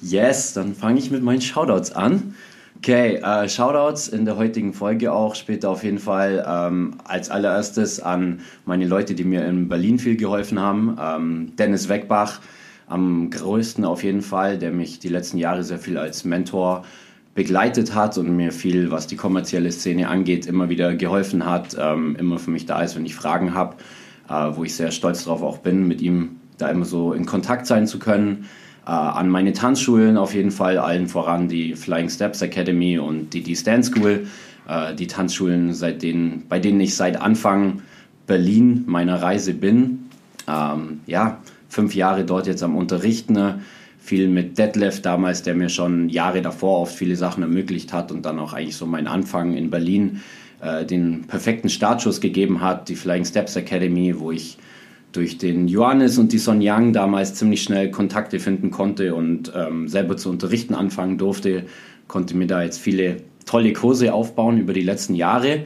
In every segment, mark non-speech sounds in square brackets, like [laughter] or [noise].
Yes, dann fange ich mit meinen Shoutouts an. Okay, äh, Shoutouts in der heutigen Folge auch, später auf jeden Fall ähm, als allererstes an meine Leute, die mir in Berlin viel geholfen haben. Ähm, Dennis Weckbach, am größten auf jeden Fall, der mich die letzten Jahre sehr viel als Mentor begleitet hat und mir viel, was die kommerzielle Szene angeht, immer wieder geholfen hat, ähm, immer für mich da ist, wenn ich Fragen habe, äh, wo ich sehr stolz drauf auch bin, mit ihm da immer so in Kontakt sein zu können. Äh, an meine Tanzschulen auf jeden Fall, allen voran die Flying Steps Academy und die D-Stand School. Äh, die Tanzschulen, seit denen, bei denen ich seit Anfang Berlin meiner Reise bin. Ähm, ja, fünf Jahre dort jetzt am Unterrichten. Ne? Viel mit Detlef damals, der mir schon Jahre davor oft viele Sachen ermöglicht hat und dann auch eigentlich so mein Anfang in Berlin äh, den perfekten Startschuss gegeben hat. Die Flying Steps Academy, wo ich durch den Johannes und die Son Yang damals ziemlich schnell Kontakte finden konnte und ähm, selber zu unterrichten anfangen durfte, konnte mir da jetzt viele tolle Kurse aufbauen über die letzten Jahre.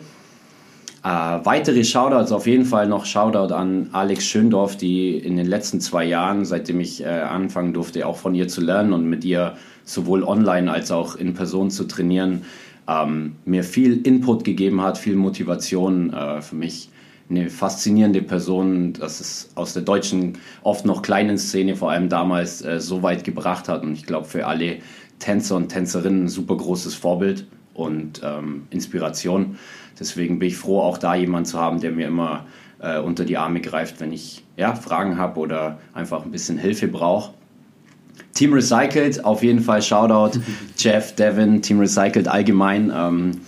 Äh, weitere Shoutouts auf jeden Fall noch Shoutout an Alex Schöndorf, die in den letzten zwei Jahren, seitdem ich äh, anfangen durfte, auch von ihr zu lernen und mit ihr sowohl online als auch in Person zu trainieren, ähm, mir viel Input gegeben hat, viel Motivation äh, für mich eine faszinierende Person, dass es aus der deutschen, oft noch kleinen Szene, vor allem damals, äh, so weit gebracht hat. Und ich glaube, für alle Tänzer und Tänzerinnen ein super großes Vorbild und ähm, Inspiration. Deswegen bin ich froh, auch da jemanden zu haben, der mir immer äh, unter die Arme greift, wenn ich ja, Fragen habe oder einfach ein bisschen Hilfe brauche. Team Recycled, auf jeden Fall Shoutout. [laughs] Jeff, Devin, Team Recycled allgemein. Ähm,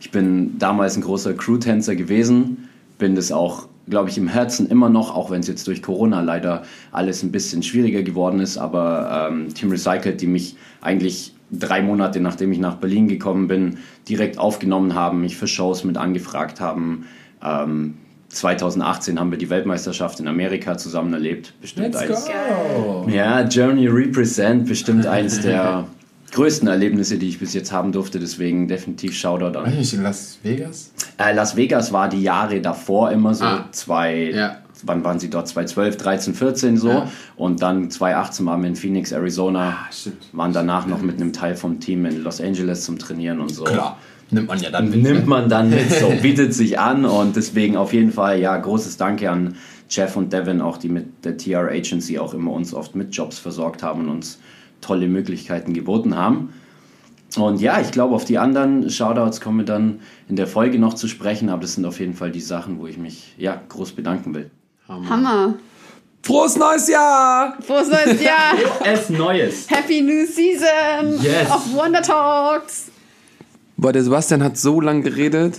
ich bin damals ein großer Crew-Tänzer gewesen bin das auch, glaube ich, im Herzen immer noch, auch wenn es jetzt durch Corona leider alles ein bisschen schwieriger geworden ist. Aber ähm, Team Recycled, die mich eigentlich drei Monate nachdem ich nach Berlin gekommen bin, direkt aufgenommen haben, mich für Shows mit angefragt haben. Ähm, 2018 haben wir die Weltmeisterschaft in Amerika zusammen erlebt. Bestimmt Let's eins. Go. Ja, Journey Represent, bestimmt eins der [laughs] größten Erlebnisse, die ich bis jetzt haben durfte. Deswegen definitiv Shoutout an. Nicht in Las Vegas? Äh, Las Vegas war die Jahre davor immer so ah. zwei. Ja. Wann waren sie dort? 2012, 13, 14 so. Ja. Und dann 2018 waren wir in Phoenix, Arizona. Ah, waren danach noch mit einem Teil vom Team in Los Angeles zum Trainieren und so. Klar. Nimmt man ja dann mit. Nimmt ne? man dann mit, so [laughs] bietet sich an und deswegen auf jeden Fall, ja, großes Danke an Jeff und Devin, auch die mit der TR Agency auch immer uns oft mit Jobs versorgt haben und uns tolle Möglichkeiten geboten haben. Und ja, ich glaube, auf die anderen Shoutouts kommen wir dann in der Folge noch zu sprechen, aber das sind auf jeden Fall die Sachen, wo ich mich ja, groß bedanken will. Hammer. Hammer. Frohes neues Jahr! Frohes neues Jahr! [laughs] es Neues! Happy New Season yes. of Wonder Talks! Boah, der Sebastian hat so lange geredet.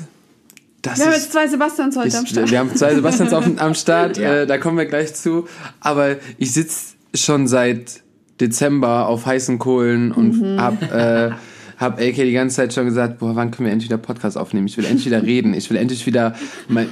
Das wir haben jetzt zwei Sebastians heute ich, am Start. Wir haben zwei Sebastians auf, [laughs] am Start, ja. äh, da kommen wir gleich zu. Aber ich sitze schon seit Dezember auf heißen Kohlen und mhm. hab, äh, hab AK die ganze Zeit schon gesagt, boah, wann können wir endlich wieder Podcast aufnehmen? Ich will endlich wieder reden. Ich will endlich wieder mein,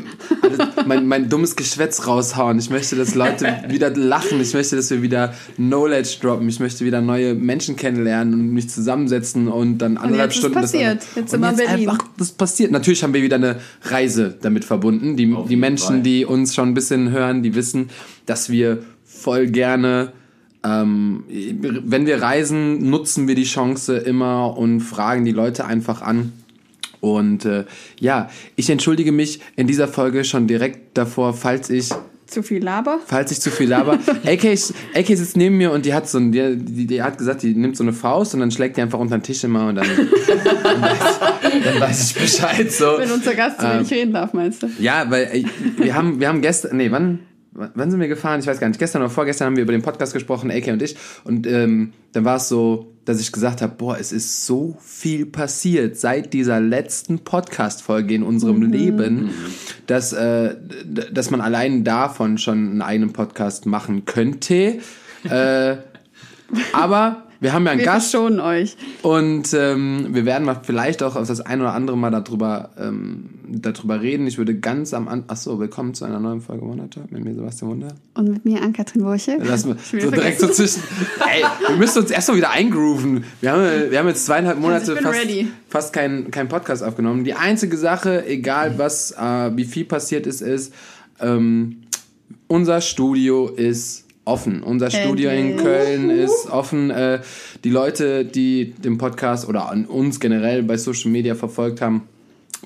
mein, mein dummes Geschwätz raushauen. Ich möchte, dass Leute wieder lachen. Ich möchte, dass wir wieder Knowledge droppen. Ich möchte wieder neue Menschen kennenlernen und mich zusammensetzen und dann anderthalb Stunden. Das passiert. Das, jetzt immer Berlin. Einfach, das passiert. Natürlich haben wir wieder eine Reise damit verbunden. Die, die Menschen, Fall. die uns schon ein bisschen hören, die wissen, dass wir voll gerne ähm, wenn wir reisen, nutzen wir die Chance immer und fragen die Leute einfach an. Und äh, ja, ich entschuldige mich in dieser Folge schon direkt davor, falls ich zu viel laber. Falls ich zu viel laber. [laughs] AK, AK sitzt neben mir und die hat so ein, die, die, die, hat gesagt, die nimmt so eine Faust und dann schlägt die einfach unter den Tisch immer und dann, [laughs] dann, weiß, dann weiß, ich Bescheid. So. Wenn unser Gast zu ähm, reden darf, meinst du? Ja, weil äh, wir haben, wir haben gestern, nee, wann? Wann sind wir gefahren? Ich weiß gar nicht. Gestern oder vorgestern haben wir über den Podcast gesprochen, AK und ich. Und ähm, dann war es so, dass ich gesagt habe, boah, es ist so viel passiert seit dieser letzten Podcast-Folge in unserem mhm. Leben, dass, äh, dass man allein davon schon einen eigenen Podcast machen könnte. äh, [laughs] aber wir haben ja einen wir Gast. schonen euch. Und ähm, wir werden mal vielleicht auch auf das ein oder andere Mal darüber, ähm, darüber reden. Ich würde ganz am Anfang. Achso, willkommen zu einer neuen Folge Wondertalk mit mir, Sebastian Wunder. Und mit mir, Ann-Kathrin Wurche. Lass mal so direkt so zwischen. Ey, wir müssen uns erst mal wieder eingrooven. Wir haben, wir haben jetzt zweieinhalb Monate fast, fast keinen kein Podcast aufgenommen. Die einzige Sache, egal was, äh, wie viel passiert ist, ist, ähm, unser Studio ist offen. Unser Studio in Köln ist offen. Äh, die Leute, die den Podcast oder an uns generell bei Social Media verfolgt haben,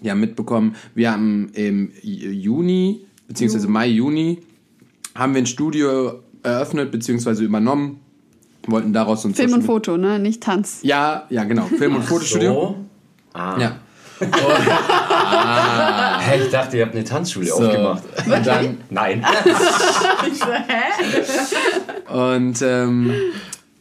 die haben mitbekommen, wir haben im Juni, beziehungsweise Mai, Juni, haben wir ein Studio eröffnet, beziehungsweise übernommen. Wollten daraus so ein Film und Foto, ne? Nicht Tanz. Ja, ja, genau. Film- und Fotostudio. So? Ah. Ja. [laughs] [laughs] ah. Hey, ich dachte, ihr habt eine Tanzschule so. aufgemacht. Und dann, nein. [laughs] und ähm,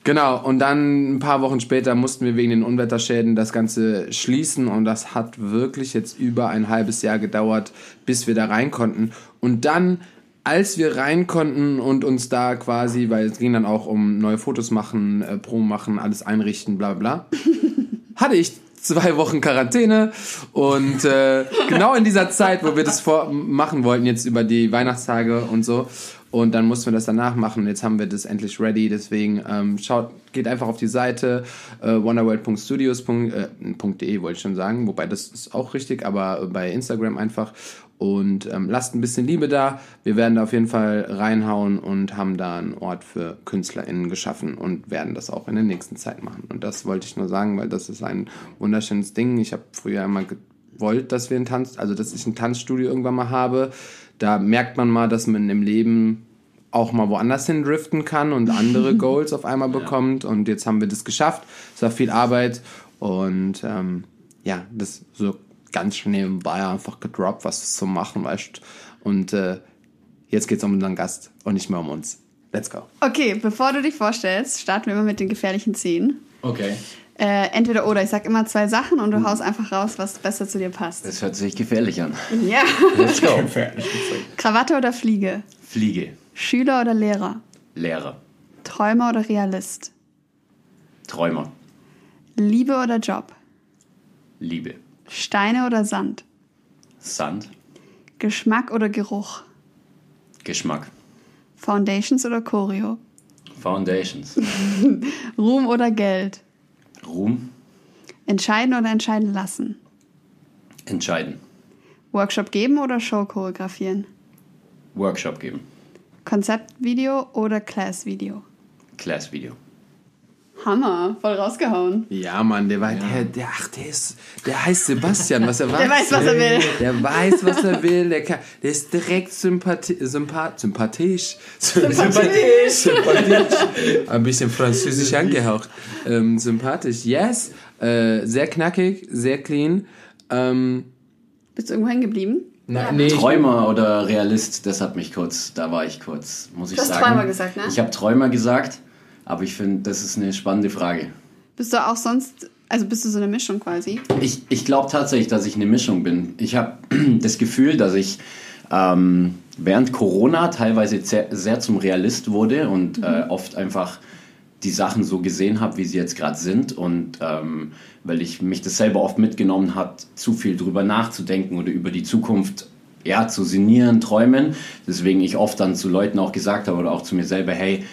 genau, und dann ein paar Wochen später mussten wir wegen den Unwetterschäden das Ganze schließen und das hat wirklich jetzt über ein halbes Jahr gedauert, bis wir da rein konnten. Und dann als wir rein konnten und uns da quasi, weil es ging dann auch um neue Fotos machen, äh, Promo machen, alles einrichten, bla bla, [laughs] hatte ich zwei Wochen Quarantäne und äh, genau in dieser Zeit, wo wir das vor machen wollten, jetzt über die Weihnachtstage und so. Und dann mussten wir das danach machen. Jetzt haben wir das endlich ready. Deswegen ähm, schaut, geht einfach auf die Seite äh, wonderworld.studios.de, äh, wollte ich schon sagen. Wobei das ist auch richtig, aber bei Instagram einfach und ähm, lasst ein bisschen Liebe da. Wir werden da auf jeden Fall reinhauen und haben da einen Ort für KünstlerInnen geschaffen und werden das auch in der nächsten Zeit machen. Und das wollte ich nur sagen, weil das ist ein wunderschönes Ding. Ich habe früher immer gewollt, dass wir ein Tanz, also dass ich ein Tanzstudio irgendwann mal habe. Da merkt man mal, dass man im Leben auch mal woanders hin driften kann und andere [laughs] Goals auf einmal bekommt. Und jetzt haben wir das geschafft. Es war viel Arbeit und ähm, ja, das so ganz schnell nebenbei einfach gedroppt, was zu machen, weißt Und äh, jetzt geht es um unseren Gast und nicht mehr um uns. Let's go. Okay, bevor du dich vorstellst, starten wir immer mit den gefährlichen Szenen. Okay. Äh, entweder oder. Ich sag immer zwei Sachen und du mhm. haust einfach raus, was besser zu dir passt. Das hört sich gefährlich an. Ja. Let's go. [laughs] Krawatte oder Fliege? Fliege. Schüler oder Lehrer? Lehrer. Träumer oder Realist? Träumer. Liebe oder Job? Liebe. Steine oder Sand? Sand. Geschmack oder Geruch? Geschmack. Foundations oder Choreo? Foundations. [laughs] Ruhm oder Geld? Ruhm. Entscheiden oder entscheiden lassen? Entscheiden. Workshop geben oder Show choreografieren? Workshop geben. Konzeptvideo oder Class-Video? Class-Video. Hammer, voll rausgehauen. Ja, Mann, der war, ja. der, der, ach, der ist, der heißt Sebastian, was er war. [laughs] Der weiß, was er will. Der weiß, was er will, der, kann, der ist direkt sympathi sympath sympathisch. Sympathisch. [laughs] sympathisch. Ein bisschen französisch angehaucht. Ähm, sympathisch, yes. Äh, sehr knackig, sehr clean. Ähm, Bist du irgendwo hängen geblieben? Na, nee, Träumer oder Realist, das hat mich kurz, da war ich kurz, muss ich du sagen. Du hast Träumer gesagt, ne? Ich habe Träumer gesagt. Aber ich finde, das ist eine spannende Frage. Bist du auch sonst, also bist du so eine Mischung quasi? Ich, ich glaube tatsächlich, dass ich eine Mischung bin. Ich habe [clears throat] das Gefühl, dass ich ähm, während Corona teilweise sehr, sehr, zum Realist wurde und mhm. äh, oft einfach die Sachen so gesehen habe, wie sie jetzt gerade sind. Und ähm, weil ich mich das selber oft mitgenommen hat, zu viel drüber nachzudenken oder über die Zukunft ja, zu sinnieren, träumen. Deswegen ich oft dann zu Leuten auch gesagt habe oder auch zu mir selber, hey,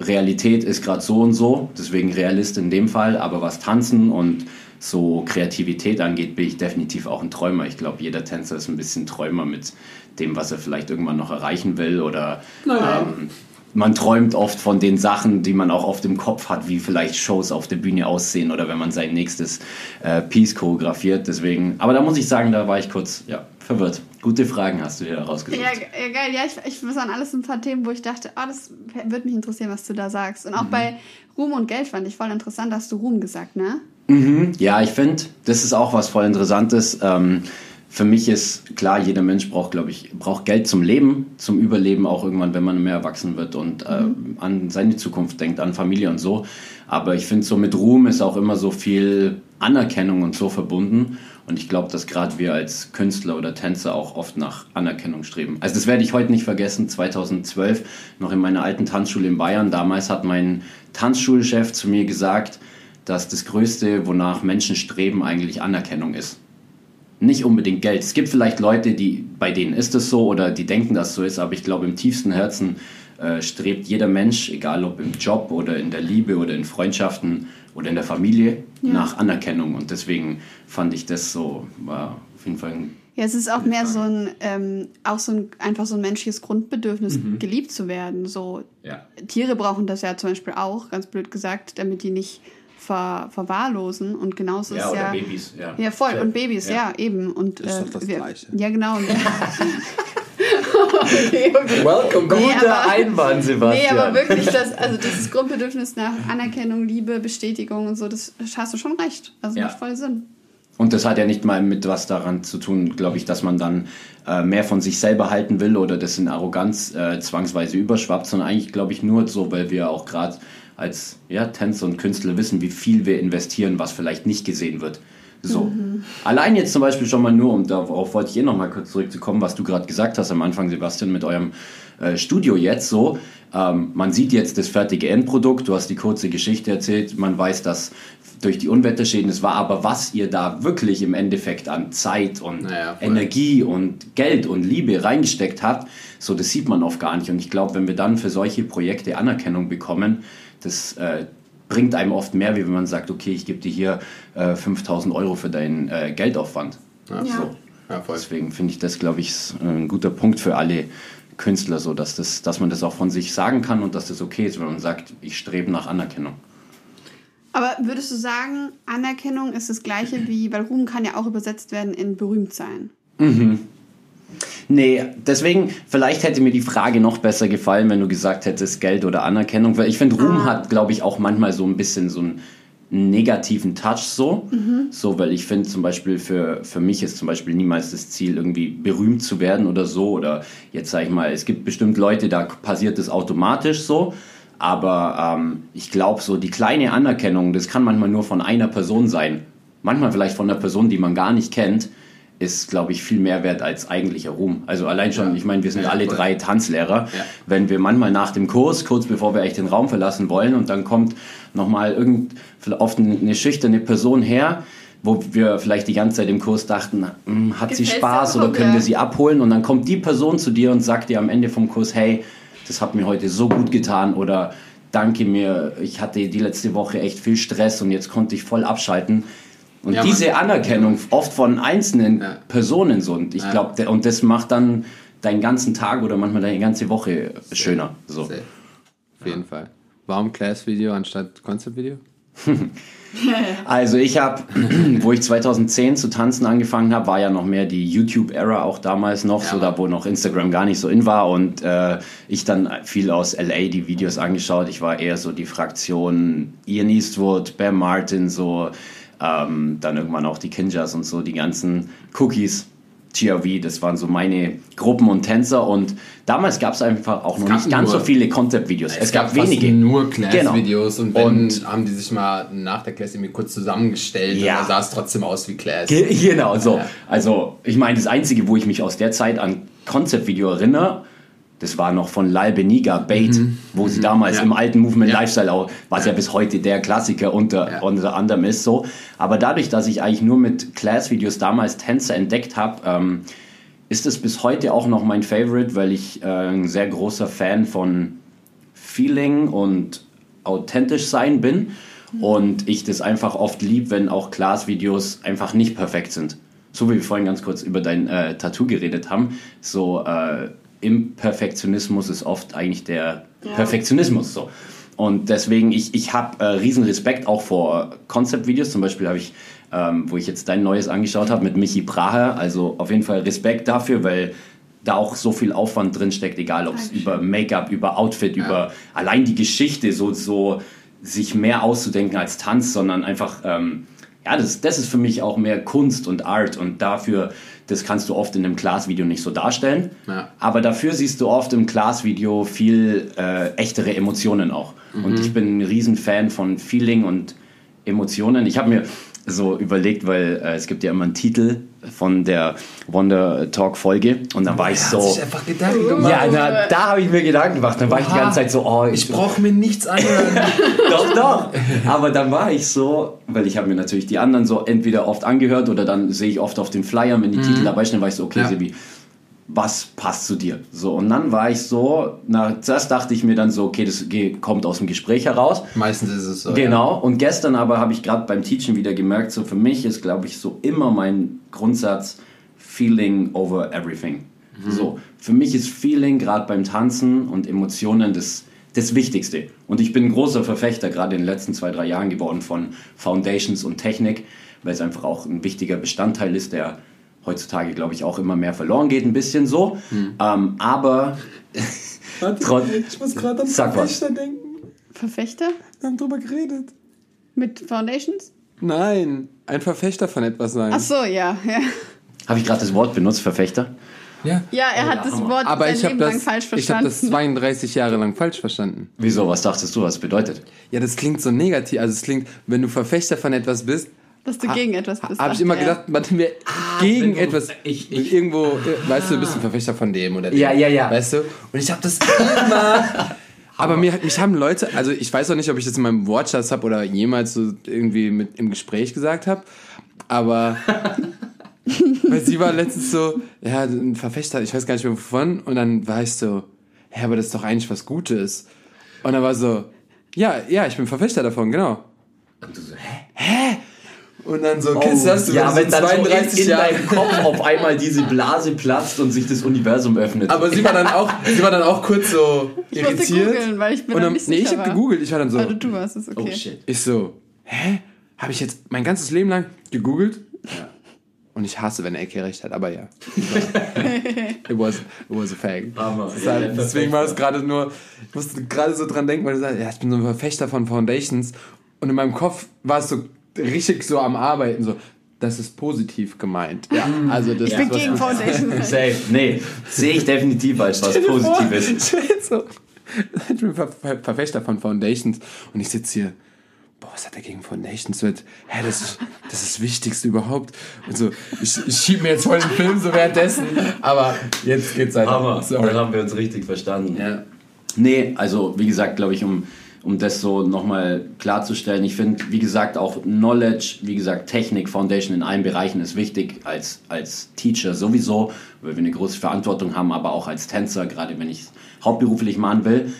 Realität ist gerade so und so, deswegen Realist in dem Fall, aber was Tanzen und so Kreativität angeht, bin ich definitiv auch ein Träumer. Ich glaube, jeder Tänzer ist ein bisschen Träumer mit dem, was er vielleicht irgendwann noch erreichen will oder ähm, man träumt oft von den Sachen, die man auch oft im Kopf hat, wie vielleicht Shows auf der Bühne aussehen oder wenn man sein nächstes äh, Piece choreografiert. Deswegen, aber da muss ich sagen, da war ich kurz ja, verwirrt. Gute Fragen hast du hier rausgesucht. Ja, ja geil. Ja, ich, ich das waren alles ein paar Themen, wo ich dachte, oh, das würde mich interessieren, was du da sagst. Und auch mhm. bei Ruhm und Geld fand ich voll interessant, hast du Ruhm gesagt, ne? Mhm. Ja, ich finde, das ist auch was voll Interessantes. Ähm, für mich ist klar, jeder Mensch braucht, glaube ich, braucht Geld zum Leben, zum Überleben auch irgendwann, wenn man mehr erwachsen wird und äh, mhm. an seine Zukunft denkt, an Familie und so. Aber ich finde, so mit Ruhm ist auch immer so viel Anerkennung und so verbunden. Und ich glaube, dass gerade wir als Künstler oder Tänzer auch oft nach Anerkennung streben. Also das werde ich heute nicht vergessen. 2012, noch in meiner alten Tanzschule in Bayern, damals hat mein Tanzschulchef zu mir gesagt, dass das Größte, wonach Menschen streben, eigentlich Anerkennung ist. Nicht unbedingt Geld. Es gibt vielleicht Leute, die, bei denen ist es so oder die denken, dass es so ist, aber ich glaube, im tiefsten Herzen äh, strebt jeder Mensch, egal ob im Job oder in der Liebe oder in Freundschaften, oder in der Familie ja. nach Anerkennung. Und deswegen fand ich das so, war auf jeden Fall ein Ja, es ist auch mehr so ein, ähm, auch so ein, einfach so ein menschliches Grundbedürfnis, mhm. geliebt zu werden. So, ja. Tiere brauchen das ja zum Beispiel auch, ganz blöd gesagt, damit die nicht ver, verwahrlosen. Und genauso ja, ist ja. Babys, ja. Ja, voll. Und Babys, ja, ja eben. Und, das ist äh, doch das wir, Gleiche. Ja, genau. [laughs] [laughs] okay, okay. Welcome, guter nee, aber, Einwand, Sebastian. Nee, aber wirklich, das, also dieses Grundbedürfnis nach Anerkennung, Liebe, Bestätigung und so, das hast du schon recht. Also macht voll Sinn. Und das hat ja nicht mal mit was daran zu tun, glaube ich, dass man dann äh, mehr von sich selber halten will oder das in Arroganz äh, zwangsweise überschwappt, sondern eigentlich, glaube ich, nur so, weil wir auch gerade als ja, Tänzer und Künstler wissen, wie viel wir investieren, was vielleicht nicht gesehen wird. So. Mhm. Allein jetzt zum Beispiel schon mal nur, und darauf wollte ich eh noch mal kurz zurückzukommen, was du gerade gesagt hast am Anfang, Sebastian, mit eurem äh, Studio jetzt so. Ähm, man sieht jetzt das fertige Endprodukt, du hast die kurze Geschichte erzählt, man weiß, dass durch die Unwetterschäden es war, aber was ihr da wirklich im Endeffekt an Zeit und naja, Energie und Geld und Liebe reingesteckt habt, so das sieht man oft gar nicht. Und ich glaube, wenn wir dann für solche Projekte Anerkennung bekommen, das äh, bringt einem oft mehr, wie wenn man sagt, okay, ich gebe dir hier äh, 5000 Euro für deinen äh, Geldaufwand. Ja. So. Ja, Deswegen finde ich das, glaube ich, ein guter Punkt für alle Künstler, so dass, das, dass man das auch von sich sagen kann und dass das okay ist, wenn man sagt, ich strebe nach Anerkennung. Aber würdest du sagen, Anerkennung ist das gleiche wie, weil Ruhm kann ja auch übersetzt werden in berühmt sein? Mhm. Nee, deswegen, vielleicht hätte mir die Frage noch besser gefallen, wenn du gesagt hättest, Geld oder Anerkennung. Weil ich finde, Ruhm ah. hat, glaube ich, auch manchmal so ein bisschen so einen negativen Touch so. Mhm. So, weil ich finde zum Beispiel für, für mich ist zum Beispiel niemals das Ziel, irgendwie berühmt zu werden oder so. Oder jetzt sage ich mal, es gibt bestimmt Leute, da passiert das automatisch so. Aber ähm, ich glaube, so die kleine Anerkennung, das kann manchmal nur von einer Person sein. Manchmal vielleicht von einer Person, die man gar nicht kennt, ist, glaube ich, viel mehr wert als eigentlicher Ruhm. Also allein schon, ja. ich meine, wir sind ja, alle cool. drei Tanzlehrer. Ja. Wenn wir manchmal nach dem Kurs, kurz bevor wir echt den Raum verlassen wollen, und dann kommt nochmal irgend, oft eine schüchterne Person her, wo wir vielleicht die ganze Zeit im Kurs dachten, hm, hat Gefällt sie Spaß oder können wir sie abholen? Und dann kommt die Person zu dir und sagt dir am Ende vom Kurs, hey, das hat mir heute so gut getan oder danke mir, ich hatte die letzte Woche echt viel Stress und jetzt konnte ich voll abschalten. Und ja, diese Anerkennung oft von einzelnen ja. Personen so und ich glaube, und das macht dann deinen ganzen Tag oder manchmal deine ganze Woche schöner. So. Auf jeden Fall. Warum Class-Video anstatt Concept-Video? [laughs] also ich habe, [clears throat] wo ich 2010 zu tanzen angefangen habe, war ja noch mehr die YouTube-Era auch damals noch, ja. so da wo noch Instagram gar nicht so in war und äh, ich dann viel aus LA die Videos angeschaut. Ich war eher so die Fraktion Ian Eastwood, Bam Martin, so ähm, dann irgendwann auch die Kinjas und so, die ganzen Cookies. GRV, das waren so meine Gruppen und Tänzer und damals gab es einfach auch noch nicht ganz so viele Concept-Videos. Es, es, gab, gab wenige. nur Class-Videos genau. und wenn, und haben die sich mal nach der Class irgendwie kurz zusammengestellt ja. und sah es trotzdem aus wie Class. Ge [laughs] genau, so. Ja. Also ich meine, das Einzige, wo ich mich aus der Zeit an Concept-Video erinnere, das war noch von Lal Beniga, Bait, mhm. wo sie mhm. damals ja. im alten Movement ja. Lifestyle auch, was ja. ja. bis heute der Klassiker unter, unter anderem ist, so. Aber dadurch, dass ich eigentlich nur mit Class-Videos damals Tänzer entdeckt habe, ähm, ist es bis heute auch noch mein Favorite, weil ich äh, ein sehr großer Fan von Feeling und authentisch sein bin. Mhm. Und ich das einfach oft lieb, wenn auch Class-Videos einfach nicht perfekt sind. So wie wir vorhin ganz kurz über dein äh, Tattoo geredet haben. So, äh, Imperfektionismus ist oft eigentlich der ja. Perfektionismus. So. Und deswegen, ich, ich habe äh, riesen Respekt auch vor Concept-Videos. Zum Beispiel habe ich, ähm, wo ich jetzt dein neues angeschaut habe mit Michi Brahe, also auf jeden Fall Respekt dafür, weil da auch so viel Aufwand drin steckt, egal ob es über Make-up, über Outfit, ja. über allein die Geschichte, so, so sich mehr auszudenken als Tanz, sondern einfach, ähm, ja, das, das ist für mich auch mehr Kunst und Art und dafür das kannst du oft in einem Class-Video nicht so darstellen. Ja. Aber dafür siehst du oft im Class-Video viel äh, echtere Emotionen auch. Mhm. Und ich bin ein Riesenfan von Feeling und Emotionen. Ich habe mir so überlegt, weil äh, es gibt ja immer einen Titel von der Wonder Talk Folge und dann war ich so sich einfach Gedanken gemacht. ja na, da habe ich mir Gedanken gemacht dann war Oha, ich die ganze Zeit so oh ich, ich brauche mir nichts anhören [laughs] doch doch aber dann war ich so weil ich habe mir natürlich die anderen so entweder oft angehört oder dann sehe ich oft auf den Flyern wenn die mhm. Titel dabei stehen war ich so okay ja. Sebi was passt zu dir? So, und dann war ich so, na, zuerst dachte ich mir dann so, okay, das kommt aus dem Gespräch heraus. Meistens ist es so. Genau, ja. und gestern aber habe ich gerade beim Teachen wieder gemerkt, so für mich ist, glaube ich, so immer mein Grundsatz, Feeling over everything. Mhm. So, für mich ist Feeling gerade beim Tanzen und Emotionen das, das Wichtigste. Und ich bin ein großer Verfechter, gerade in den letzten zwei, drei Jahren geworden, von Foundations und Technik, weil es einfach auch ein wichtiger Bestandteil ist, der heutzutage, glaube ich, auch immer mehr verloren geht, ein bisschen so. Mhm. Ähm, aber. [laughs] Warte, ich muss gerade an Verfechter denken. Verfechter? Wir haben drüber geredet. Mit Foundations? Nein, ein Verfechter von etwas sein. Ach so, ja, ja. Habe ich gerade das Wort benutzt, Verfechter? Ja. Ja, er hat das Wort Aber sein ich Leben das, lang falsch verstanden. Ich habe das 32 Jahre lang falsch verstanden. Wieso? Was dachtest du, was es bedeutet? Ja, das klingt so negativ. Also es klingt, wenn du Verfechter von etwas bist, dass du gegen etwas bist. Habe ich immer gedacht, man wir ah, gegen etwas. Ich, ich, irgendwo, ah. weißt du, du bist ein Verfechter von dem oder dem. Ja, ja, ja. Weißt du? Und ich habe das immer. [laughs] Aber mir, mich haben Leute, also ich weiß auch nicht, ob ich das in meinem Wortschatz habe oder jemals so irgendwie mit im Gespräch gesagt habe, aber [laughs] weil sie war letztens so, ja, ein Verfechter, ich weiß gar nicht mehr wovon, und dann war ich so, ja, aber das ist doch eigentlich was Gutes. Und dann war so, ja, ja, ich bin Verfechter davon, genau. Und du so, hä? Hä? Und dann so, oh, kennst du das? Du ja, wenn dann 32 so in, in deinem Kopf auf einmal diese Blase platzt und sich das Universum öffnet. Aber sie war dann auch, [laughs] sie war dann auch kurz so ich irritiert. Googeln, weil ich bin und dann, Nee, ich habe gegoogelt. Ich war dann so. Also du warst es, okay. Oh shit. Ich so, hä? Habe ich jetzt mein ganzes Leben lang gegoogelt? Ja. Und ich hasse, wenn AK recht hat, aber ja. [laughs] it, was, it was a fact. Hammer. Ja, halt, deswegen war es gerade nur, ich musste gerade so dran denken, weil du sagst, ja, ich bin so ein Verfechter von Foundations. Und in meinem Kopf war es so richtig so am Arbeiten, so. Das ist positiv gemeint. Ja, also das ich bin gegen Foundation. [laughs] Safe. Nee, sehe ich definitiv als was Positives. [laughs] So, ich bin Ver Ver Verfechter von Foundations und ich sitze hier boah, was hat er gegen Foundations mit? Hä, das, ist, das ist das Wichtigste überhaupt. Und so, ich, ich schieb mir jetzt voll den Film so währenddessen, aber jetzt geht's halt. Aber dann haben wir uns richtig verstanden. Ja. Nee, also wie gesagt, glaube ich, um um das so nochmal klarzustellen. Ich finde, wie gesagt, auch Knowledge, wie gesagt, Technik, Foundation in allen Bereichen ist wichtig, als, als Teacher sowieso, weil wir eine große Verantwortung haben, aber auch als Tänzer, gerade wenn ich es hauptberuflich machen will.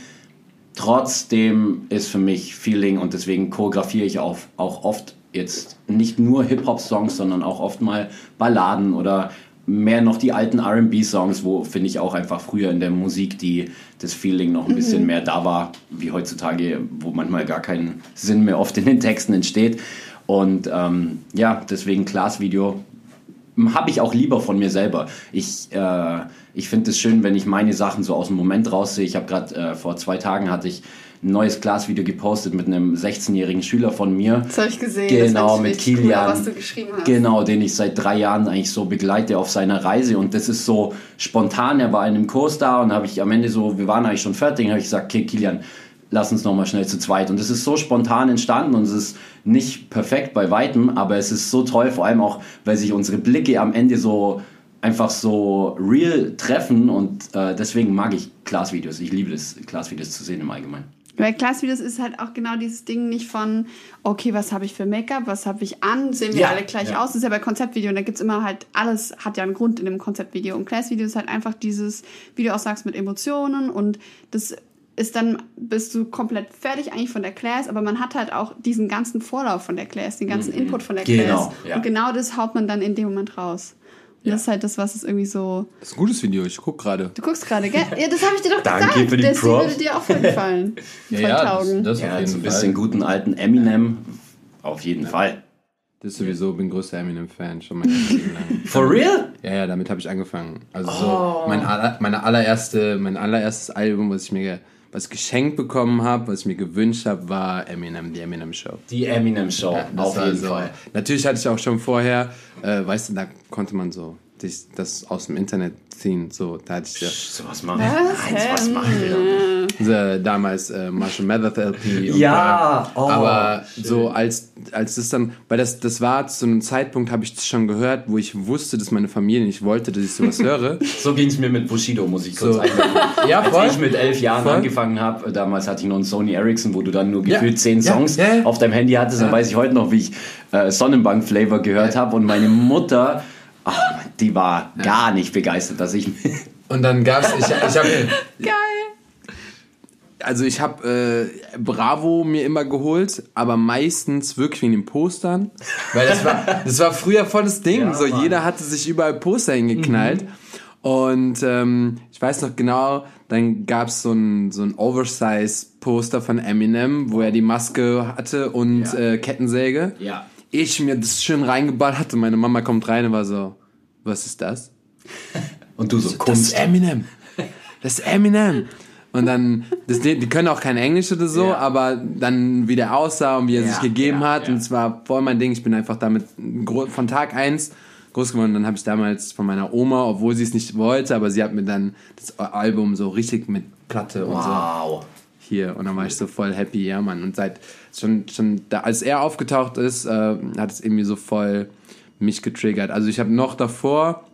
Trotzdem ist für mich Feeling und deswegen choreografiere ich auch, auch oft jetzt nicht nur Hip-Hop-Songs, sondern auch oft mal Balladen oder mehr noch die alten RB-Songs, wo finde ich auch einfach früher in der Musik die, das Feeling noch ein bisschen mhm. mehr da war, wie heutzutage, wo manchmal gar kein Sinn mehr oft in den Texten entsteht. Und ähm, ja, deswegen Class-Video habe ich auch lieber von mir selber. Ich, äh, ich finde es schön, wenn ich meine Sachen so aus dem Moment raussehe. Ich habe gerade äh, vor zwei Tagen hatte ich ein neues Glasvideo gepostet mit einem 16-jährigen Schüler von mir. Das habe ich gesehen. Genau, mit Kilian. Cool, was du geschrieben hast. Genau, den ich seit drei Jahren eigentlich so begleite auf seiner Reise. Und das ist so spontan. Er war in einem Kurs da und habe ich am Ende so, wir waren eigentlich schon fertig, habe ich gesagt, okay, Kilian, lass uns nochmal schnell zu zweit. Und es ist so spontan entstanden und es ist nicht perfekt bei weitem, aber es ist so toll, vor allem auch, weil sich unsere Blicke am Ende so einfach so real treffen und äh, deswegen mag ich Class-Videos. Ich liebe es, Class-Videos zu sehen im Allgemeinen. Bei Classvideos ist halt auch genau dieses Ding nicht von, okay, was habe ich für Make-up, was habe ich an, sehen wir ja, alle gleich ja. aus. Das ist ja bei Konzeptvideo und da gibt es immer halt, alles hat ja einen Grund in dem Konzeptvideo. Und Classvideo ist halt einfach dieses, wie du auch sagst, mit Emotionen und das ist dann, bist du komplett fertig eigentlich von der Class, aber man hat halt auch diesen ganzen Vorlauf von der Class, den ganzen mhm. Input von der genau, Class. Ja. Und genau das haut man dann in dem Moment raus. Ja. Das ist halt das, was es irgendwie so. Das ist ein gutes Video, ich guck gerade. Du guckst gerade, gell? [laughs] Ja, das habe ich dir doch Danke gesagt. Für die das Props. würde dir auch gefallen. [laughs] ja, ja, taugen. Das, das ja, so ein bisschen guten alten Eminem. Auf jeden ja. Fall. Das ist sowieso, bin größter Eminem-Fan schon mein Leben lang. [laughs] For real? Ja, ja, damit habe ich angefangen. Also oh. so mein, meine allererste, mein allererstes Album, was ich mir was geschenkt bekommen habe, was ich mir gewünscht habe, war Eminem, die Eminem Show. Die Eminem Show, ja, auf jeden so. Fall. Natürlich hatte ich auch schon vorher, äh, weißt du, da konnte man so das aus dem Internet ziehen. So, da hatte ich ja. So was machen wir. Was machen wir? Damals äh, Marshall Mathers LP. ja, oh, aber schön. so als, als das dann, weil das, das war zu einem Zeitpunkt, habe ich das schon gehört, wo ich wusste, dass meine Familie nicht wollte, dass ich sowas höre. [laughs] so ging es mir mit Bushido, muss ich kurz so. ja, voll. Als ich mit elf Jahren voll. angefangen habe, damals hatte ich noch einen Sony Ericsson, wo du dann nur gefühlt ja. zehn Songs ja. Ja. auf deinem Handy hattest, dann weiß ich heute noch, wie ich äh, Sonnenbank-Flavor gehört habe und meine Mutter die war ja. gar nicht begeistert, dass ich. Und dann gab's, ich, ich habe. [laughs] Geil. also ich habe äh, Bravo mir immer geholt, aber meistens wirklich wegen den Postern. Weil das war, das war früher volles Ding. Ja, so, jeder hatte sich überall Poster hingeknallt. Mhm. Und ähm, ich weiß noch genau, dann gab es so ein, so ein Oversize-Poster von Eminem, wo er die Maske hatte und ja. äh, Kettensäge. Ja. Ich mir das schön reingeballert und meine Mama kommt rein und war so, was ist das? Und du so, Kunst. Das ist Eminem. Das ist Eminem. Und dann, das, die können auch kein Englisch oder so, ja. aber dann wie der aussah und wie er ja, sich gegeben ja, hat. Und es war voll mein Ding. Ich bin einfach damit von Tag eins groß geworden. Dann habe ich damals von meiner Oma, obwohl sie es nicht wollte, aber sie hat mir dann das Album so richtig mit Platte und wow. so hier. Und dann war ich so voll happy, ja, Mann. Und seit schon, schon da, als er aufgetaucht ist, äh, hat es irgendwie so voll mich getriggert. Also ich habe noch davor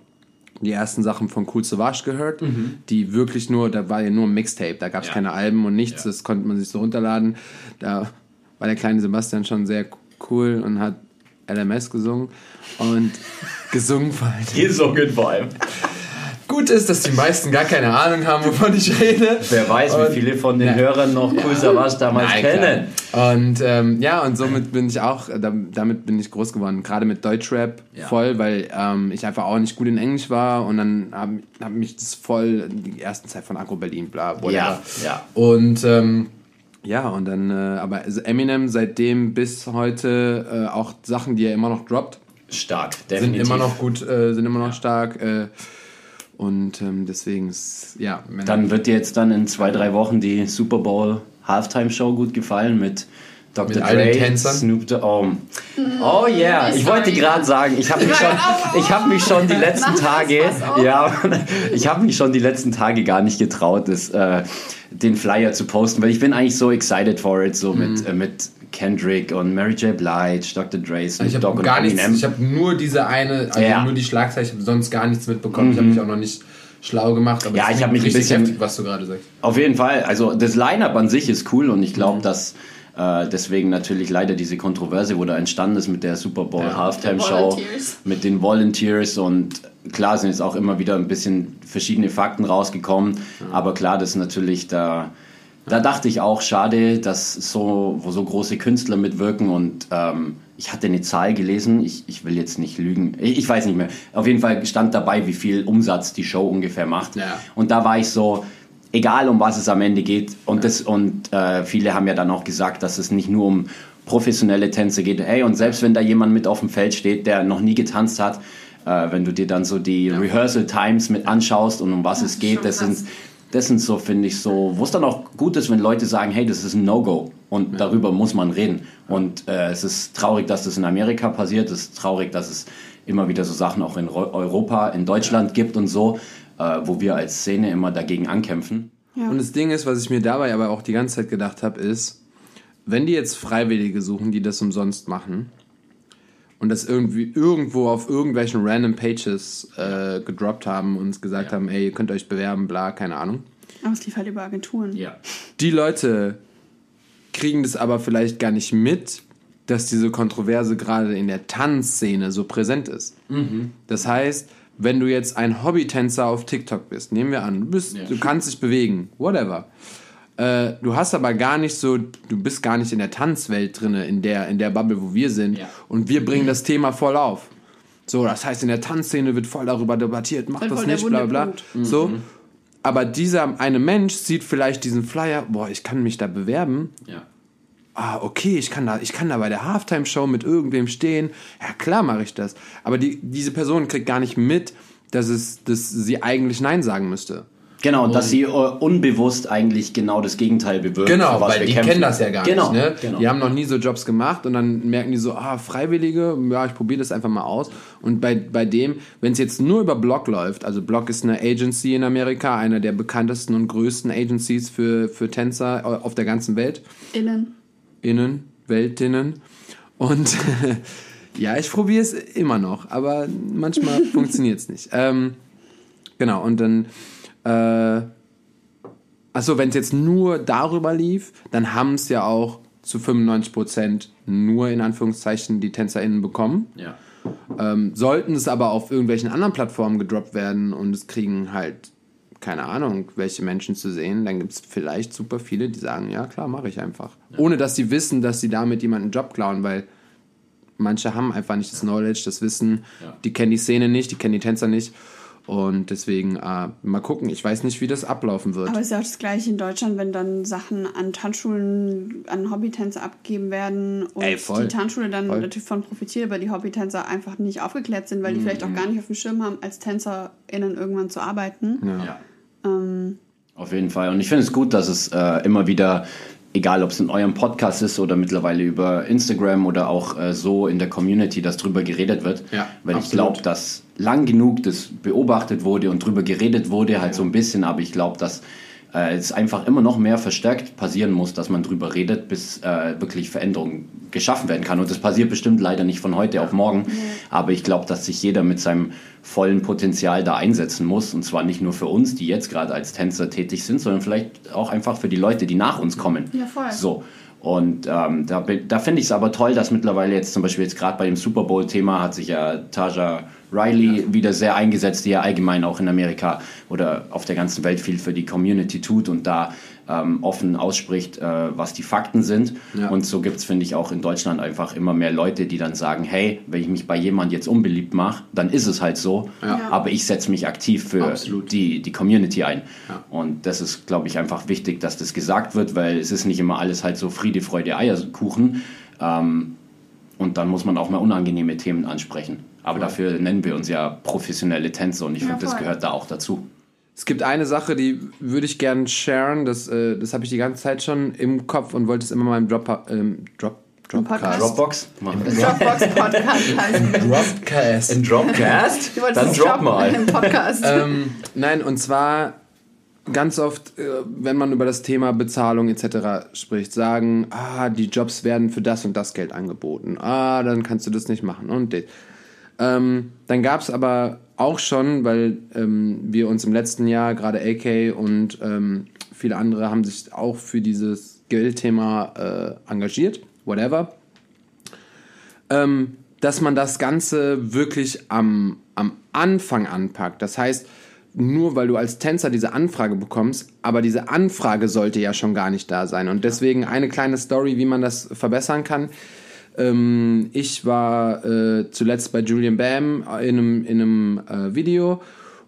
die ersten Sachen von Cool Savage gehört, mhm. die wirklich nur, da war ja nur ein Mixtape, da gab es ja. keine Alben und nichts, ja. das konnte man sich so runterladen. Da war der kleine Sebastian schon sehr cool und hat LMS gesungen und [laughs] gesungen vor allem. Gesungen vor allem gut ist, dass die meisten gar keine Ahnung haben, wovon ich rede. Wer weiß, und, wie viele von den ja, Hörern noch ja, Cool Savage damals nein, kennen. Klar. Und ähm, ja, und somit bin ich auch, damit bin ich groß geworden. Gerade mit Deutschrap ja. voll, weil ähm, ich einfach auch nicht gut in Englisch war und dann habe hab mich das voll, die ersten Zeit von Agro Berlin, bla, whatever. Ja, ja. Und ähm, ja, und dann, äh, aber Eminem seitdem bis heute äh, auch Sachen, die er immer noch droppt. Stark, definitiv. Sind immer noch gut, äh, sind immer noch stark. Äh, und ähm, deswegen ist, ja. Dann wird dir jetzt dann in zwei, drei Wochen die Super Bowl Halftime Show gut gefallen mit Dr. Mit Dre, Snoop Dogg. Oh, oh yeah, ich wollte gerade sagen, ich habe mich schon, ich habe mich schon die letzten Tage, ja, [laughs] ich habe mich schon die letzten Tage gar nicht getraut, das, äh, den Flyer zu posten, weil ich bin eigentlich so excited for it, so mhm. mit, äh, mit Kendrick und Mary J. Blige, Dr. Dre, Snoop ich Dogg und gar nichts, Ich habe nur diese eine, also ja. nur die Schlagzeilen, ich habe sonst gar nichts mitbekommen. Mhm. Ich habe mich auch noch nicht schlau gemacht. Aber ja, ich habe mich ein bisschen, heftig, was du gerade sagst. Auf jeden Fall. Also das Line-Up an sich ist cool und ich glaube, mhm. dass äh, deswegen natürlich leider diese Kontroverse, wo da entstanden ist mit der Super Bowl ja, Halftime Show, mit den Volunteers und klar sind jetzt auch immer wieder ein bisschen verschiedene Fakten rausgekommen, mhm. aber klar, das ist natürlich da da dachte ich auch, schade, dass so, wo so große Künstler mitwirken und ähm, ich hatte eine Zahl gelesen, ich, ich will jetzt nicht lügen, ich, ich, weiß nicht mehr. Auf jeden Fall stand dabei, wie viel Umsatz die Show ungefähr macht. Ja. Und da war ich so, egal um was es am Ende geht. Und, das, und äh, viele haben ja dann auch gesagt, dass es nicht nur um professionelle Tänze geht. Hey, und selbst wenn da jemand mit auf dem Feld steht, der noch nie getanzt hat, äh, wenn du dir dann so die ja. Rehearsal Times mit anschaust und um was es geht, das sind das sind so, finde ich, so, wo es dann auch gut ist, wenn Leute sagen, hey, das ist ein No-Go und ja. darüber muss man reden. Und äh, es ist traurig, dass das in Amerika passiert, es ist traurig, dass es immer wieder so Sachen auch in Europa, in Deutschland ja. gibt und so, äh, wo wir als Szene immer dagegen ankämpfen. Ja. Und das Ding ist, was ich mir dabei aber auch die ganze Zeit gedacht habe, ist, wenn die jetzt Freiwillige suchen, die das umsonst machen, und das irgendwie irgendwo auf irgendwelchen random Pages äh, gedroppt haben und gesagt ja. haben, ey, ihr könnt euch bewerben, bla, keine Ahnung. Aber es lief halt über Agenturen. Ja. Die Leute kriegen das aber vielleicht gar nicht mit, dass diese Kontroverse gerade in der Tanzszene so präsent ist. Mhm. Das heißt, wenn du jetzt ein Hobbytänzer auf TikTok bist, nehmen wir an, du, bist, ja. du kannst dich bewegen, whatever äh, du hast aber gar nicht so, du bist gar nicht in der Tanzwelt drin, in der, in der Bubble, wo wir sind. Ja. Und wir bringen das Thema voll auf. So, das heißt, in der Tanzszene wird voll darüber debattiert, macht das nicht, bla bla. Mhm. So. Aber dieser eine Mensch sieht vielleicht diesen Flyer, boah, ich kann mich da bewerben. Ja. Ah, okay, ich kann da, ich kann da bei der Halftime-Show mit irgendwem stehen. Ja, klar mache ich das. Aber die, diese Person kriegt gar nicht mit, dass, es, dass sie eigentlich Nein sagen müsste. Genau, und dass sie uh, unbewusst eigentlich genau das Gegenteil bewirken. Genau, weil die kämpfen. kennen das ja gar genau, nicht. Ne? Genau. Die haben noch nie so Jobs gemacht und dann merken die so, ah, Freiwillige, ja, ich probiere das einfach mal aus. Und bei, bei dem, wenn es jetzt nur über Block läuft, also Block ist eine Agency in Amerika, einer der bekanntesten und größten Agencies für, für Tänzer auf der ganzen Welt. Innen. Innen, Weltinnen. Und [laughs] ja, ich probiere es immer noch, aber manchmal [laughs] funktioniert es nicht. Ähm, genau, und dann äh, also wenn es jetzt nur darüber lief, dann haben es ja auch zu 95% nur in Anführungszeichen die TänzerInnen bekommen. Ja. Ähm, sollten es aber auf irgendwelchen anderen Plattformen gedroppt werden und es kriegen halt keine Ahnung, welche Menschen zu sehen, dann gibt es vielleicht super viele, die sagen, ja klar, mache ich einfach. Ja. Ohne dass sie wissen, dass sie damit jemanden einen Job klauen, weil manche haben einfach nicht das Knowledge, das Wissen, ja. die kennen die Szene nicht, die kennen die Tänzer nicht. Und deswegen äh, mal gucken. Ich weiß nicht, wie das ablaufen wird. Aber es ist ja auch das Gleiche in Deutschland, wenn dann Sachen an Tanzschulen, an Hobbytänzer abgegeben werden und Ey, die Tanzschule dann voll. natürlich von profitiert, weil die Hobbytänzer einfach nicht aufgeklärt sind, weil die mhm. vielleicht auch gar nicht auf dem Schirm haben, als TänzerInnen irgendwann zu arbeiten. Ja. Ähm, auf jeden Fall. Und ich finde es gut, dass es äh, immer wieder egal ob es in eurem Podcast ist oder mittlerweile über Instagram oder auch äh, so in der Community, dass drüber geredet wird. Ja, Weil absolut. ich glaube, dass lang genug das beobachtet wurde und drüber geredet wurde, halt ja. so ein bisschen, aber ich glaube, dass äh, es einfach immer noch mehr verstärkt passieren muss, dass man drüber redet, bis äh, wirklich Veränderungen geschaffen werden kann. Und das passiert bestimmt leider nicht von heute auf morgen. Mhm. Aber ich glaube, dass sich jeder mit seinem vollen Potenzial da einsetzen muss. Und zwar nicht nur für uns, die jetzt gerade als Tänzer tätig sind, sondern vielleicht auch einfach für die Leute, die nach uns kommen. Ja, voll. So. Und ähm, da, da finde ich es aber toll, dass mittlerweile jetzt zum Beispiel jetzt gerade bei dem Super Bowl-Thema hat sich ja Taja Riley ja. wieder sehr eingesetzt, die ja allgemein auch in Amerika oder auf der ganzen Welt viel für die Community tut und da ähm, offen ausspricht, äh, was die Fakten sind. Ja. Und so gibt es, finde ich, auch in Deutschland einfach immer mehr Leute, die dann sagen, hey, wenn ich mich bei jemand jetzt unbeliebt mache, dann ist es halt so, ja. aber ich setze mich aktiv für die, die Community ein. Und das ist, glaube ich, einfach wichtig, dass das gesagt wird, weil es ist nicht immer alles halt so Friede, Freude, Eierkuchen. Ähm, und dann muss man auch mal unangenehme Themen ansprechen. Aber ja. dafür nennen wir uns ja professionelle Tänzer und ich ja, finde, das gehört da auch dazu. Es gibt eine Sache, die würde ich gerne sharen. Das, äh, das habe ich die ganze Zeit schon im Kopf und wollte es immer mal im Drop, ähm, Drop Drop Dropbox? Dropbox Podcast [laughs] heißt Dropcast. In Dropcast? Dann drop mal. Im Podcast. [laughs] ähm, nein, und zwar ganz oft, äh, wenn man über das Thema Bezahlung etc. spricht, sagen, ah, die Jobs werden für das und das Geld angeboten. Ah, dann kannst du das nicht machen. Und das. Ähm, dann gab es aber auch schon, weil ähm, wir uns im letzten Jahr, gerade AK und ähm, viele andere haben sich auch für dieses Geldthema äh, engagiert, whatever, ähm, dass man das Ganze wirklich am, am Anfang anpackt. Das heißt, nur weil du als Tänzer diese Anfrage bekommst, aber diese Anfrage sollte ja schon gar nicht da sein. Und deswegen eine kleine Story, wie man das verbessern kann. Ähm, ich war äh, zuletzt bei Julian Bam in einem, in einem äh, Video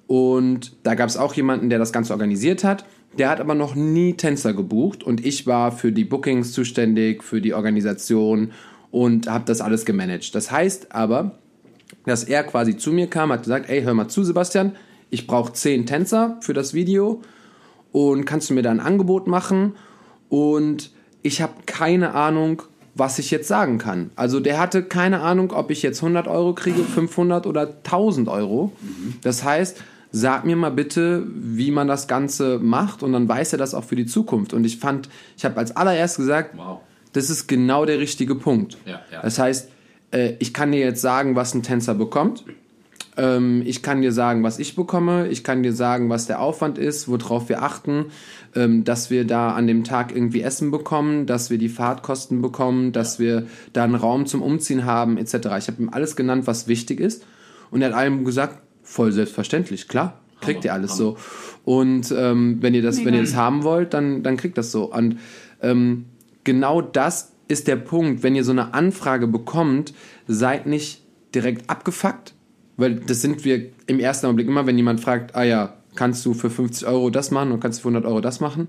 und da gab es auch jemanden, der das Ganze organisiert hat. Der hat aber noch nie Tänzer gebucht und ich war für die Bookings zuständig, für die Organisation und habe das alles gemanagt. Das heißt aber, dass er quasi zu mir kam, hat gesagt, ey, hör mal zu, Sebastian, ich brauche zehn Tänzer für das Video und kannst du mir da ein Angebot machen? Und ich habe keine Ahnung, was ich jetzt sagen kann. Also der hatte keine Ahnung, ob ich jetzt 100 Euro kriege, 500 oder 1000 Euro. Das heißt, sag mir mal bitte, wie man das Ganze macht und dann weiß er das auch für die Zukunft. Und ich fand, ich habe als allererst gesagt, wow. das ist genau der richtige Punkt. Ja, ja. Das heißt, äh, ich kann dir jetzt sagen, was ein Tänzer bekommt. Ähm, ich kann dir sagen, was ich bekomme. Ich kann dir sagen, was der Aufwand ist, worauf wir achten, ähm, dass wir da an dem Tag irgendwie Essen bekommen, dass wir die Fahrtkosten bekommen, dass wir da einen Raum zum Umziehen haben, etc. Ich habe ihm alles genannt, was wichtig ist. Und er hat allem gesagt, voll selbstverständlich, klar, kriegt ihr alles so. Und ähm, wenn ihr das, wenn ihr das haben wollt, dann, dann kriegt das so. Und ähm, genau das ist der Punkt. Wenn ihr so eine Anfrage bekommt, seid nicht direkt abgefuckt, weil das sind wir im ersten Augenblick immer, wenn jemand fragt, ah ja, kannst du für 50 Euro das machen und kannst du für 100 Euro das machen,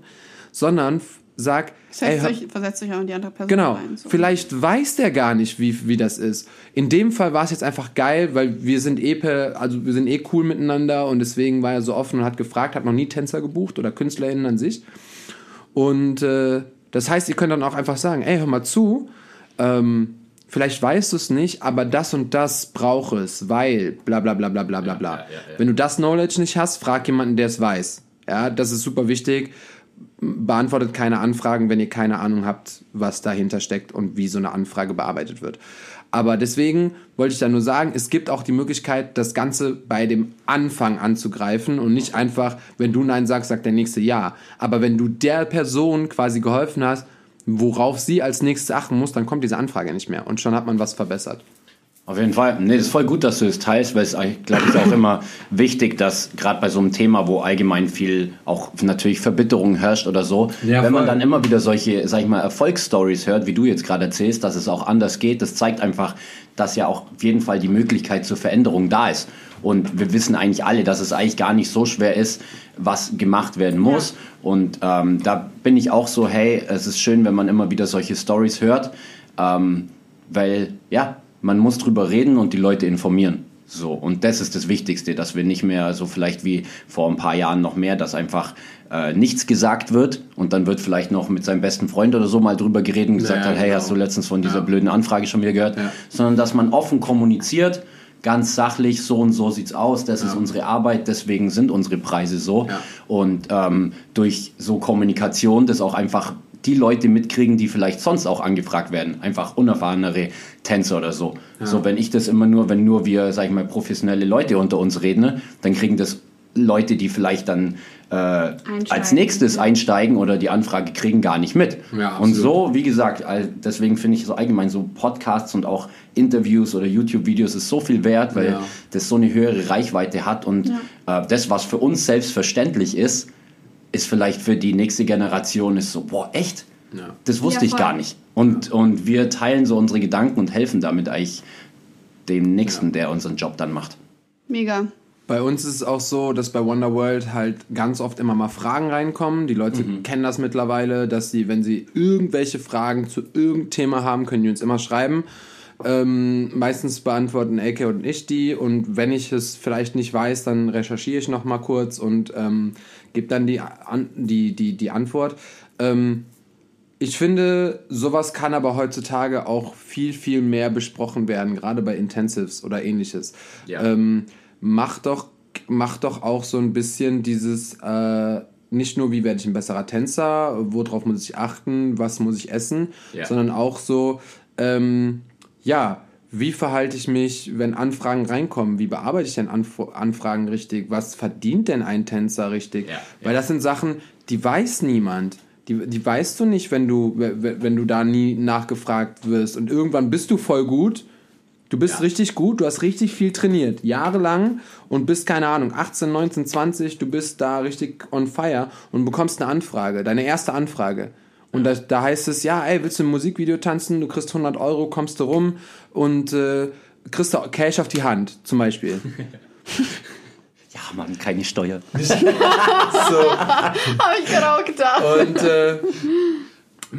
sondern sag, ey, euch, versetzt euch auch in die andere Person genau, rein. So. Vielleicht weiß der gar nicht, wie, wie das ist. In dem Fall war es jetzt einfach geil, weil wir sind eh per, also wir sind eh cool miteinander und deswegen war er so offen und hat gefragt, hat noch nie Tänzer gebucht oder KünstlerInnen an sich. Und äh, das heißt, ihr könnt dann auch einfach sagen, ey, hör mal zu, ähm, vielleicht weißt du es nicht, aber das und das braucht es, weil bla bla bla bla bla bla bla. Ja, ja, ja, Wenn du das Knowledge nicht hast, frag jemanden, der es weiß. Ja, das ist super wichtig. Beantwortet keine Anfragen, wenn ihr keine Ahnung habt, was dahinter steckt und wie so eine Anfrage bearbeitet wird. Aber deswegen wollte ich da nur sagen, es gibt auch die Möglichkeit, das Ganze bei dem Anfang anzugreifen und nicht einfach, wenn du Nein sagst, sagt der nächste Ja. Aber wenn du der Person quasi geholfen hast, worauf sie als nächstes achten muss, dann kommt diese Anfrage nicht mehr und schon hat man was verbessert. Auf jeden Fall. Nee, das ist voll gut, dass du das teilst, weil es, glaube ich, auch immer wichtig, dass gerade bei so einem Thema, wo allgemein viel auch natürlich Verbitterung herrscht oder so, ja, wenn man dann immer wieder solche, sag ich mal, Erfolgsstories hört, wie du jetzt gerade erzählst, dass es auch anders geht, das zeigt einfach, dass ja auch auf jeden Fall die Möglichkeit zur Veränderung da ist. Und wir wissen eigentlich alle, dass es eigentlich gar nicht so schwer ist, was gemacht werden muss. Ja. Und ähm, da bin ich auch so, hey, es ist schön, wenn man immer wieder solche Stories hört, ähm, weil ja, man muss drüber reden und die Leute informieren. So, und das ist das Wichtigste, dass wir nicht mehr so vielleicht wie vor ein paar Jahren noch mehr, dass einfach äh, nichts gesagt wird und dann wird vielleicht noch mit seinem besten Freund oder so mal drüber geredet und gesagt ja, hat, hey, genau. hast du letztens von dieser ja. blöden Anfrage schon wieder gehört? Ja. Sondern dass man offen kommuniziert, ganz sachlich, so und so sieht's aus, das ist unsere Arbeit, deswegen sind unsere Preise so. Und ähm, durch so Kommunikation das auch einfach die Leute mitkriegen, die vielleicht sonst auch angefragt werden. Einfach unerfahrenere Tänzer oder so. Ja. So, wenn ich das immer nur, wenn nur wir, sag ich mal, professionelle Leute unter uns reden, dann kriegen das Leute, die vielleicht dann äh, als nächstes ja. einsteigen oder die Anfrage kriegen, gar nicht mit. Ja, und so, wie gesagt, deswegen finde ich so allgemein so Podcasts und auch Interviews oder YouTube-Videos ist so viel wert, weil ja. das so eine höhere Reichweite hat und äh, das, was für uns selbstverständlich ist, ist vielleicht für die nächste Generation ist so, boah, echt? Ja. Das wusste ja, ich gar nicht. Und, und wir teilen so unsere Gedanken und helfen damit eigentlich dem Nächsten, ja. der unseren Job dann macht. Mega. Bei uns ist es auch so, dass bei Wonderworld halt ganz oft immer mal Fragen reinkommen. Die Leute mhm. kennen das mittlerweile, dass sie, wenn sie irgendwelche Fragen zu irgendeinem Thema haben, können die uns immer schreiben. Ähm, meistens beantworten Elke und ich die und wenn ich es vielleicht nicht weiß, dann recherchiere ich noch mal kurz und ähm, gebe dann die, an, die, die, die Antwort. Ähm, ich finde, sowas kann aber heutzutage auch viel, viel mehr besprochen werden, gerade bei Intensives oder ähnliches. Ja. Ähm, mach, doch, mach doch auch so ein bisschen dieses, äh, nicht nur, wie werde ich ein besserer Tänzer, worauf muss ich achten, was muss ich essen, ja. sondern auch so, ähm, ja, wie verhalte ich mich, wenn Anfragen reinkommen? Wie bearbeite ich denn Anf Anfragen richtig? Was verdient denn ein Tänzer richtig? Ja, Weil das sind Sachen, die weiß niemand. Die, die weißt du nicht, wenn du, wenn du da nie nachgefragt wirst. Und irgendwann bist du voll gut. Du bist ja. richtig gut, du hast richtig viel trainiert, jahrelang und bist, keine Ahnung, 18, 19, 20, du bist da richtig on fire und bekommst eine Anfrage, deine erste Anfrage. Und da, da heißt es, ja, ey, willst du ein Musikvideo tanzen? Du kriegst 100 Euro, kommst du rum und äh, kriegst du Cash auf die Hand, zum Beispiel. [laughs] ja, Mann, keine Steuer. [laughs] so. [laughs] Hab ich gerade auch gedacht. Und, äh,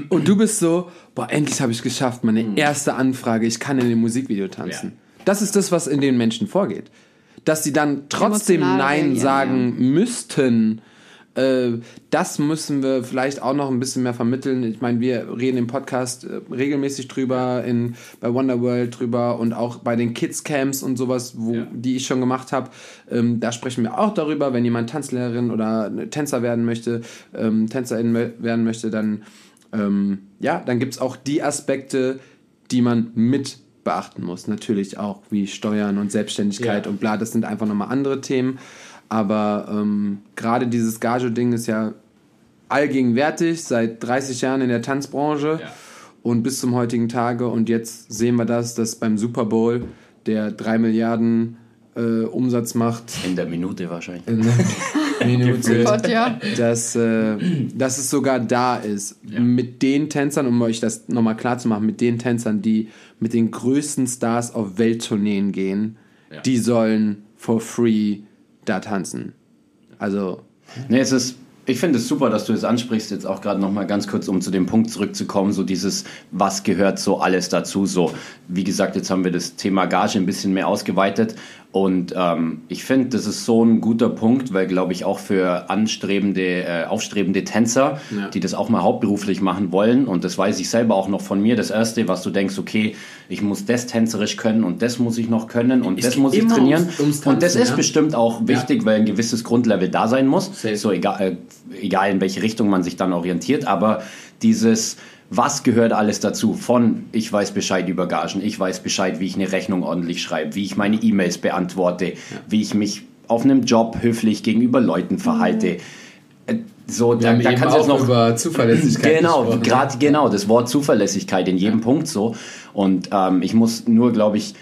und du bist so, boah, endlich habe ich geschafft, meine mhm. erste Anfrage, ich kann in dem Musikvideo tanzen. Ja. Das ist das, was in den Menschen vorgeht. Dass sie dann trotzdem Nein sagen ja. müssten, äh, das müssen wir vielleicht auch noch ein bisschen mehr vermitteln. Ich meine, wir reden im Podcast äh, regelmäßig drüber, in, bei Wonderworld drüber und auch bei den Kids Camps und sowas, wo, ja. die ich schon gemacht habe. Ähm, da sprechen wir auch darüber, wenn jemand Tanzlehrerin oder Tänzer werden möchte, ähm, Tänzerin werden möchte, dann, ähm, ja, dann gibt es auch die Aspekte, die man mit beachten muss. Natürlich auch wie Steuern und Selbstständigkeit ja. und bla, das sind einfach nochmal andere Themen. Aber ähm, gerade dieses Gage-Ding ist ja allgegenwärtig, seit 30 Jahren in der Tanzbranche ja. und bis zum heutigen Tage. Und jetzt sehen wir das, dass beim Super Bowl der 3 Milliarden äh, Umsatz macht. In der Minute wahrscheinlich. In der [laughs] Minute. Dass, äh, dass es sogar da ist. Ja. Mit den Tänzern, um euch das nochmal klar zu machen, mit den Tänzern, die mit den größten Stars auf Welttourneen gehen, ja. die sollen for free da tanzen. Also. Nee, es ist ich finde es super, dass du es ansprichst, jetzt auch gerade nochmal ganz kurz, um zu dem Punkt zurückzukommen, so dieses, was gehört so alles dazu, so, wie gesagt, jetzt haben wir das Thema Gage ein bisschen mehr ausgeweitet und ähm, ich finde, das ist so ein guter Punkt, weil, glaube ich, auch für anstrebende, äh, aufstrebende Tänzer, ja. die das auch mal hauptberuflich machen wollen, und das weiß ich selber auch noch von mir, das Erste, was du denkst, okay, ich muss das tänzerisch können und das muss ich noch können und es das muss ich trainieren. Ums, ums Tanzen, und das ist ja? bestimmt auch wichtig, ja. weil ein gewisses Grundlevel da sein muss, Safe. so egal, äh, egal in welche Richtung man sich dann orientiert, aber dieses was gehört alles dazu? Von ich weiß Bescheid über Gagen, ich weiß Bescheid, wie ich eine Rechnung ordentlich schreibe, wie ich meine E-Mails beantworte, ja. wie ich mich auf einem Job höflich gegenüber Leuten verhalte. Mhm. So, da, da kannst du jetzt noch über Zuverlässigkeit. Genau, gerade genau das Wort Zuverlässigkeit in jedem ja. Punkt so. Und ähm, ich muss nur, glaube ich,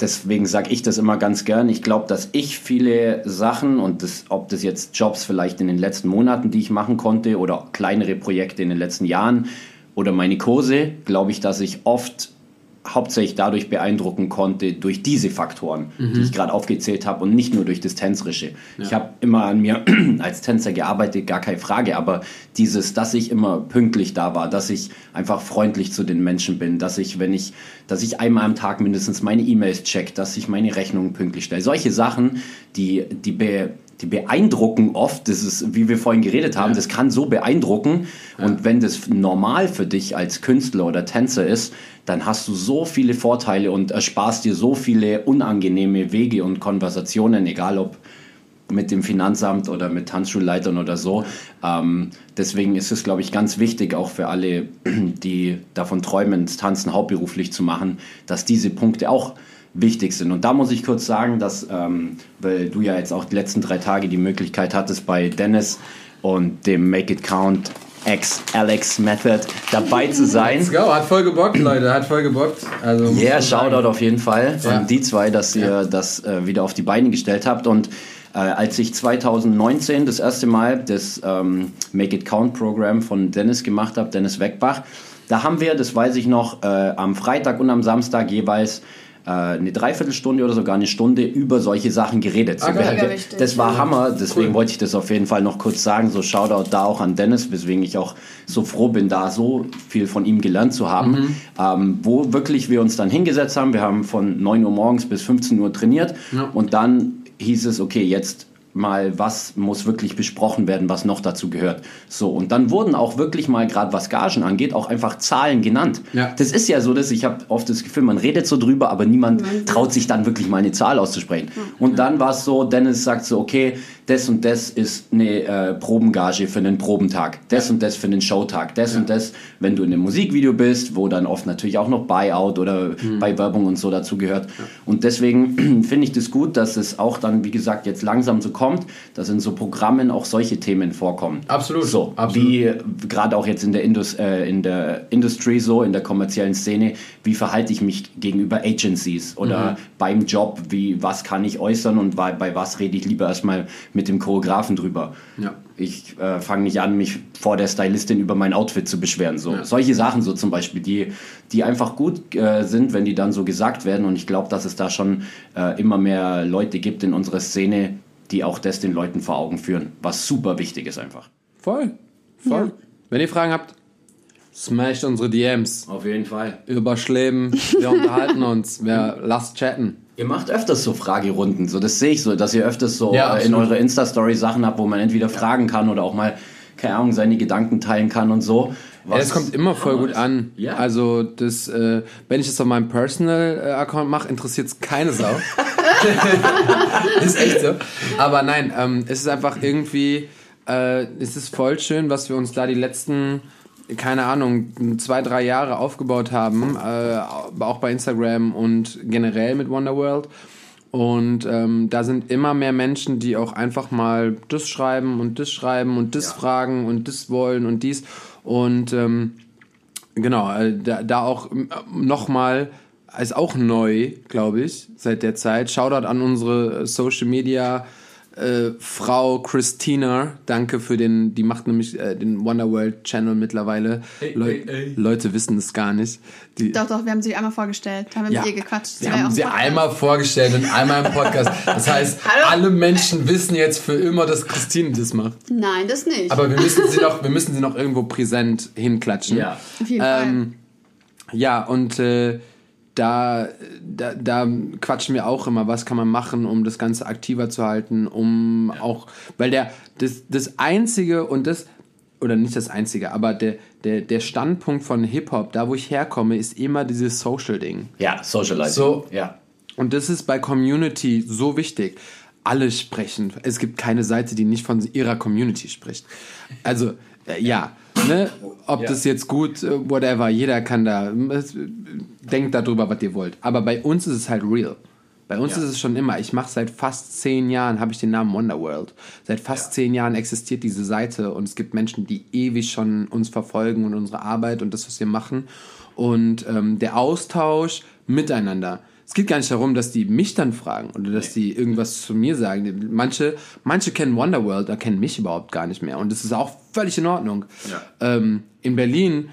deswegen sage ich das immer ganz gern. Ich glaube, dass ich viele Sachen und das, ob das jetzt Jobs vielleicht in den letzten Monaten, die ich machen konnte, oder kleinere Projekte in den letzten Jahren oder meine Kurse, glaube ich, dass ich oft hauptsächlich dadurch beeindrucken konnte, durch diese Faktoren, mhm. die ich gerade aufgezählt habe und nicht nur durch das Tänzerische. Ja. Ich habe immer an mir [clears throat] als Tänzer gearbeitet, gar keine Frage, aber dieses, dass ich immer pünktlich da war, dass ich einfach freundlich zu den Menschen bin, dass ich, wenn ich, dass ich einmal am Tag mindestens meine E-Mails check, dass ich meine Rechnungen pünktlich stelle. Solche Sachen, die, die be die beeindrucken oft, das ist, wie wir vorhin geredet haben, ja. das kann so beeindrucken. Ja. Und wenn das normal für dich als Künstler oder Tänzer ist, dann hast du so viele Vorteile und ersparst dir so viele unangenehme Wege und Konversationen, egal ob mit dem Finanzamt oder mit Tanzschulleitern oder so. Ähm, deswegen ist es, glaube ich, ganz wichtig, auch für alle, [clears throat] die davon träumen, das Tanzen hauptberuflich zu machen, dass diese Punkte auch wichtig sind. Und da muss ich kurz sagen, dass, ähm, weil du ja jetzt auch die letzten drei Tage die Möglichkeit hattest, bei Dennis und dem Make It Count Ex-Alex Method dabei zu sein. Let's go, hat voll gebockt, Leute, hat voll gebockt. Also, yeah, Shoutout auf jeden Fall ja. an die zwei, dass ihr ja. das äh, wieder auf die Beine gestellt habt. Und äh, als ich 2019 das erste Mal das ähm, Make It Count Programm von Dennis gemacht habe, Dennis Weckbach, da haben wir, das weiß ich noch, äh, am Freitag und am Samstag jeweils eine Dreiviertelstunde oder sogar eine Stunde über solche Sachen geredet. Okay. wir, das war Hammer, deswegen cool. wollte ich das auf jeden Fall noch kurz sagen. So Shoutout da auch an Dennis, weswegen ich auch so froh bin, da so viel von ihm gelernt zu haben. Mhm. Ähm, wo wirklich wir uns dann hingesetzt haben. Wir haben von 9 Uhr morgens bis 15 Uhr trainiert ja. und dann hieß es, okay, jetzt mal, was muss wirklich besprochen werden, was noch dazu gehört. So, und dann wurden auch wirklich mal, gerade was Gagen angeht, auch einfach Zahlen genannt. Ja. Das ist ja so, dass ich habe oft das Gefühl, man redet so drüber, aber niemand traut sich dann wirklich mal eine Zahl auszusprechen. Und dann war es so, Dennis sagt so, okay, das und das ist eine äh, Probengage für einen Probentag, das und das für einen Showtag, das ja. und das, wenn du in einem Musikvideo bist, wo dann oft natürlich auch noch Buyout oder mhm. bei Werbung und so dazu gehört. Ja. Und deswegen [clears throat] finde ich das gut, dass es auch dann, wie gesagt, jetzt langsam so kommt, dass in so Programmen auch solche Themen vorkommen. Absolut. So, Absolut. wie gerade auch jetzt in der, Indus, äh, in der Industry so, in der kommerziellen Szene, wie verhalte ich mich gegenüber Agencies oder mhm. beim Job, wie, was kann ich äußern und bei, bei was rede ich lieber erstmal mit dem Choreografen drüber. Ja. Ich äh, fange nicht an, mich vor der Stylistin über mein Outfit zu beschweren. So. Ja. Solche Sachen so zum Beispiel, die, die einfach gut äh, sind, wenn die dann so gesagt werden. Und ich glaube, dass es da schon äh, immer mehr Leute gibt in unserer Szene, die auch das den Leuten vor Augen führen, was super wichtig ist einfach. Voll, voll. Ja. Wenn ihr Fragen habt, smasht unsere DMs. Auf jeden Fall. Überschleben, wir [laughs] unterhalten uns, wir lasst chatten. Ihr macht öfters so Fragerunden, so das sehe ich so, dass ihr öfters so ja, äh, in eurer Insta-Story Sachen habt, wo man entweder fragen kann oder auch mal, keine Ahnung, seine Gedanken teilen kann und so. Was ja, das kommt immer voll gut an. Ja. Also das, äh, wenn ich das auf meinem Personal-Account mache, interessiert es keine Sau. [laughs] [laughs] ist echt so. Aber nein, ähm, es ist einfach irgendwie, äh, es ist voll schön, was wir uns da die letzten keine Ahnung, zwei, drei Jahre aufgebaut haben, äh, auch bei Instagram und generell mit Wonderworld. Und ähm, da sind immer mehr Menschen, die auch einfach mal das schreiben und das schreiben und das ja. fragen und das wollen und dies. Und ähm, genau, äh, da, da auch äh, nochmal, ist auch neu, glaube ich, seit der Zeit. Shoutout an unsere Social Media äh, Frau Christina, danke für den, die macht nämlich äh, den Wonderworld Channel mittlerweile. Ey, Leu ey, ey. Leute wissen es gar nicht. Die, doch, doch, wir haben sie einmal vorgestellt, haben ja, mit ihr gequatscht. Wir haben sie einmal vorgestellt und einmal im Podcast. Das heißt, [laughs] alle Menschen wissen jetzt für immer, dass Christine das macht. Nein, das nicht. Aber wir müssen sie noch, wir müssen sie noch irgendwo präsent hinklatschen. Ja, auf jeden ähm, Fall. Ja, und äh, da, da, da quatschen wir auch immer, was kann man machen, um das Ganze aktiver zu halten, um ja. auch, weil der, das, das Einzige und das, oder nicht das Einzige, aber der, der, der Standpunkt von Hip-Hop, da wo ich herkomme, ist immer dieses Social-Ding. Ja, Socializing. So, ja. Und das ist bei Community so wichtig. Alle sprechen. Es gibt keine Seite, die nicht von ihrer Community spricht. Also, äh, ja. Ne? Ob ja. das jetzt gut, äh, whatever, jeder kann da, denkt darüber, was ihr wollt. Aber bei uns ist es halt real. Bei uns ja. ist es schon immer, ich mache seit fast zehn Jahren, habe ich den Namen Wonderworld. Seit fast ja. zehn Jahren existiert diese Seite und es gibt Menschen, die ewig schon uns verfolgen und unsere Arbeit und das, was wir machen. Und ähm, der Austausch miteinander, es geht gar nicht darum, dass die mich dann fragen oder dass die irgendwas zu mir sagen. Manche, manche kennen Wonderworld, da kennen mich überhaupt gar nicht mehr. Und das ist auch völlig in Ordnung. Ja. Ähm, in Berlin,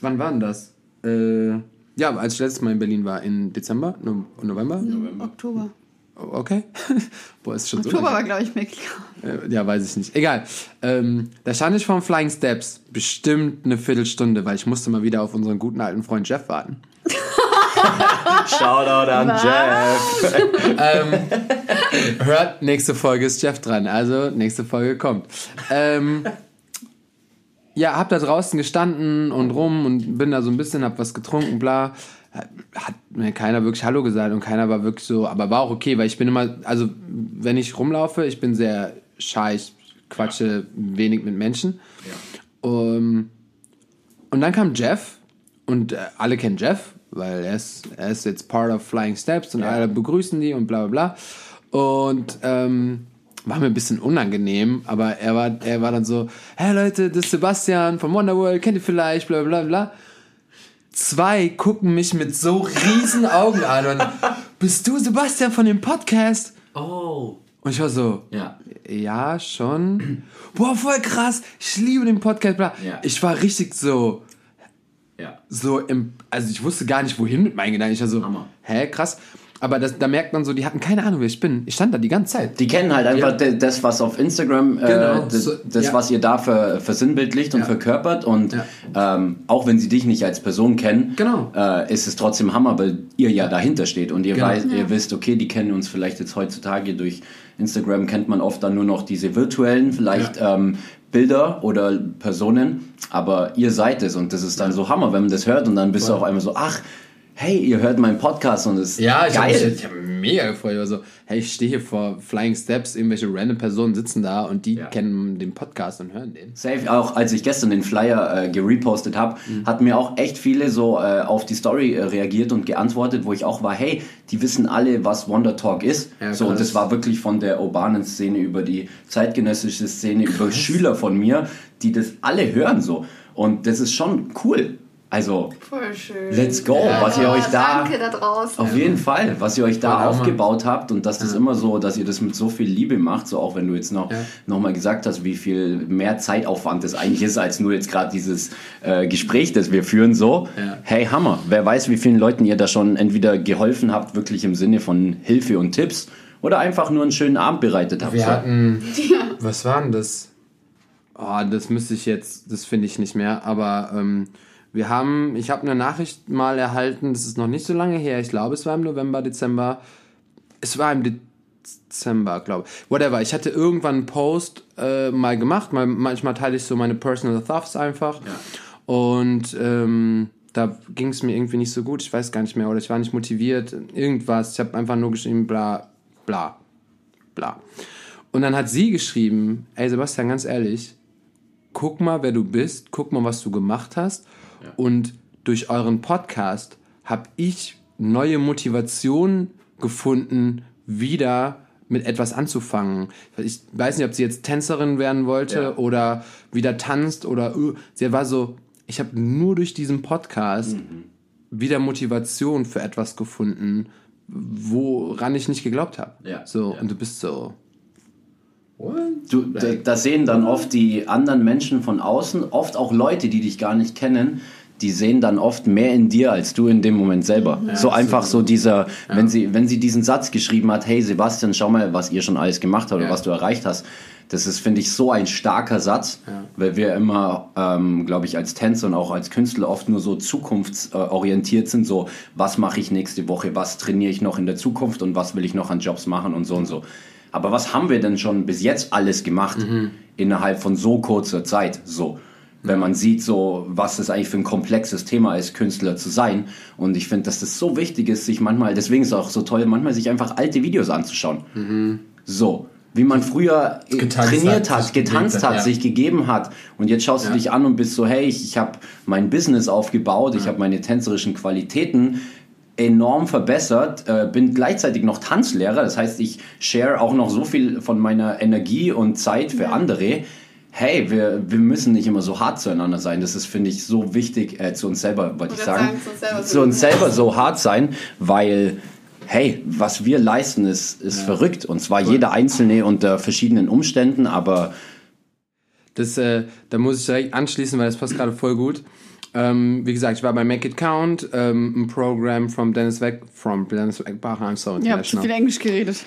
wann war denn das? Äh, ja, als ich letztes Mal in Berlin war, in Dezember, no November? November. Oktober. Okay. [laughs] Boah, ist schon Oktober so war, glaube ich, Mexiko. Äh, ja, weiß ich nicht. Egal. Ähm, da stand ich vom Flying Steps bestimmt eine Viertelstunde, weil ich musste mal wieder auf unseren guten alten Freund Jeff warten. [laughs] Shoutout an Was? Jeff. ähm, hört, nächste Folge ist Jeff dran. Also, nächste Folge kommt. Ähm, ja, hab da draußen gestanden und rum und bin da so ein bisschen, hab was getrunken, bla. Hat mir keiner wirklich Hallo gesagt und keiner war wirklich so, aber war auch okay, weil ich bin immer, also wenn ich rumlaufe, ich bin sehr shy, ich quatsche ja. wenig mit Menschen. Ja. Um, und dann kam Jeff und äh, alle kennen Jeff weil er ist, er ist jetzt part of Flying Steps und ja. alle begrüßen die und bla bla bla. Und ähm, war mir ein bisschen unangenehm, aber er war, er war dann so, hey Leute, das ist Sebastian von Wonderworld, kennt ihr vielleicht, bla bla bla. Zwei gucken mich mit so riesen Augen an und [laughs] bist du Sebastian von dem Podcast? Oh. Und ich war so, ja, ja schon. Boah, voll krass, ich liebe den Podcast. Bla. Ja. Ich war richtig so, ja. So im, also ich wusste gar nicht, wohin mit meinen Gedanken. Ich war so, Hammer. hä, krass. Aber das, da merkt man so, die hatten keine Ahnung, wer ich bin. Ich stand da die ganze Zeit. Die kennen halt einfach ja. das, was auf Instagram, äh, genau. das, so, das ja. was ihr da ver, versinnbildlicht und ja. verkörpert. Und ähm, auch wenn sie dich nicht als Person kennen, genau. äh, ist es trotzdem Hammer, weil ihr ja dahinter steht. Und ihr, genau. weiß, ihr wisst, okay, die kennen uns vielleicht jetzt heutzutage durch Instagram, kennt man oft dann nur noch diese virtuellen, vielleicht ähm, Bilder oder Personen, aber ihr seid es und das ist dann so Hammer, wenn man das hört und dann bist Voll. du auf einmal so, ach, hey, ihr hört meinen Podcast und es ist ja, ich geil. Hab, ich habe mega gefreut. Also, hey, ich stehe hier vor Flying Steps, irgendwelche random Personen sitzen da und die ja. kennen den Podcast und hören den. Safe, auch als ich gestern den Flyer äh, gerepostet habe, mhm. hatten mir auch echt viele so äh, auf die Story äh, reagiert und geantwortet, wo ich auch war, hey, die wissen alle, was Wonder Talk ist. Ja, so, und das war wirklich von der urbanen Szene über die zeitgenössische Szene, krass. über Schüler von mir, die das alle hören so. Und das ist schon cool. Also, Voll schön. let's go, ja. was ihr euch da. Danke da draußen. Auf jeden Fall, was ihr euch da aufgebaut habt und dass das ja. immer so, dass ihr das mit so viel Liebe macht, so auch wenn du jetzt noch, ja. noch mal gesagt hast, wie viel mehr Zeitaufwand das eigentlich ist, als nur jetzt gerade dieses äh, Gespräch, das wir führen, so. Ja. Hey, Hammer. Wer weiß, wie vielen Leuten ihr da schon entweder geholfen habt, wirklich im Sinne von Hilfe und Tipps, oder einfach nur einen schönen Abend bereitet habt. Wir so. hatten. Was war denn das? Oh, das müsste ich jetzt, das finde ich nicht mehr, aber. Ähm, wir haben, ich habe eine Nachricht mal erhalten, das ist noch nicht so lange her, ich glaube, es war im November, Dezember. Es war im Dezember, glaube ich. Whatever. Ich hatte irgendwann einen Post äh, mal gemacht, mal, manchmal teile ich so meine Personal Thoughts einfach. Ja. Und ähm, da ging es mir irgendwie nicht so gut, ich weiß gar nicht mehr, oder ich war nicht motiviert, irgendwas. Ich habe einfach nur geschrieben, bla, bla, bla. Und dann hat sie geschrieben, ey Sebastian, ganz ehrlich, guck mal, wer du bist, guck mal, was du gemacht hast und durch euren Podcast habe ich neue Motivation gefunden, wieder mit etwas anzufangen. Ich weiß nicht, ob sie jetzt Tänzerin werden wollte ja. oder wieder tanzt oder uh, sie war so, ich habe nur durch diesen Podcast mhm. wieder Motivation für etwas gefunden, woran ich nicht geglaubt habe. Ja. So ja. und du bist so Du, das sehen dann oft die anderen Menschen von außen, oft auch Leute, die dich gar nicht kennen, die sehen dann oft mehr in dir als du in dem Moment selber. Ja, so einfach so dieser, ja. wenn sie, wenn sie diesen Satz geschrieben hat, hey Sebastian, schau mal, was ihr schon alles gemacht habt ja. oder was du erreicht hast. Das ist, finde ich, so ein starker Satz, weil wir immer, ähm, glaube ich, als Tänzer und auch als Künstler oft nur so zukunftsorientiert sind. So, was mache ich nächste Woche, was trainiere ich noch in der Zukunft und was will ich noch an Jobs machen und so und so. Aber was haben wir denn schon bis jetzt alles gemacht mhm. innerhalb von so kurzer Zeit? So wenn man sieht, so was es eigentlich für ein komplexes Thema ist, Künstler zu sein. Und ich finde, dass das so wichtig ist, sich manchmal, deswegen ist es auch so toll, manchmal sich einfach alte Videos anzuschauen. Mhm. So, wie man früher getanzt trainiert hat, hat getanzt hat, ja. sich gegeben hat. Und jetzt schaust ja. du dich an und bist so, hey, ich, ich habe mein Business aufgebaut, ja. ich habe meine tänzerischen Qualitäten enorm verbessert, äh, bin gleichzeitig noch Tanzlehrer, das heißt, ich share auch noch so viel von meiner Energie und Zeit für andere hey, wir, wir müssen nicht immer so hart zueinander sein. Das ist, finde ich, so wichtig äh, zu uns selber, wollte ich sagen. sagen. Zu uns selber, zu uns selber so hart sein, weil hey, was wir leisten, ist, ist ja. verrückt. Und zwar cool. jeder Einzelne unter verschiedenen Umständen, aber. Das, äh, da muss ich direkt anschließen, weil das passt gerade voll gut. Ähm, wie gesagt, ich war bei Make It Count, ähm, ein Programm from Dennis Weg, from Dennis Wegbacher, I'm so international. Ja, zu viel Englisch geredet. [laughs]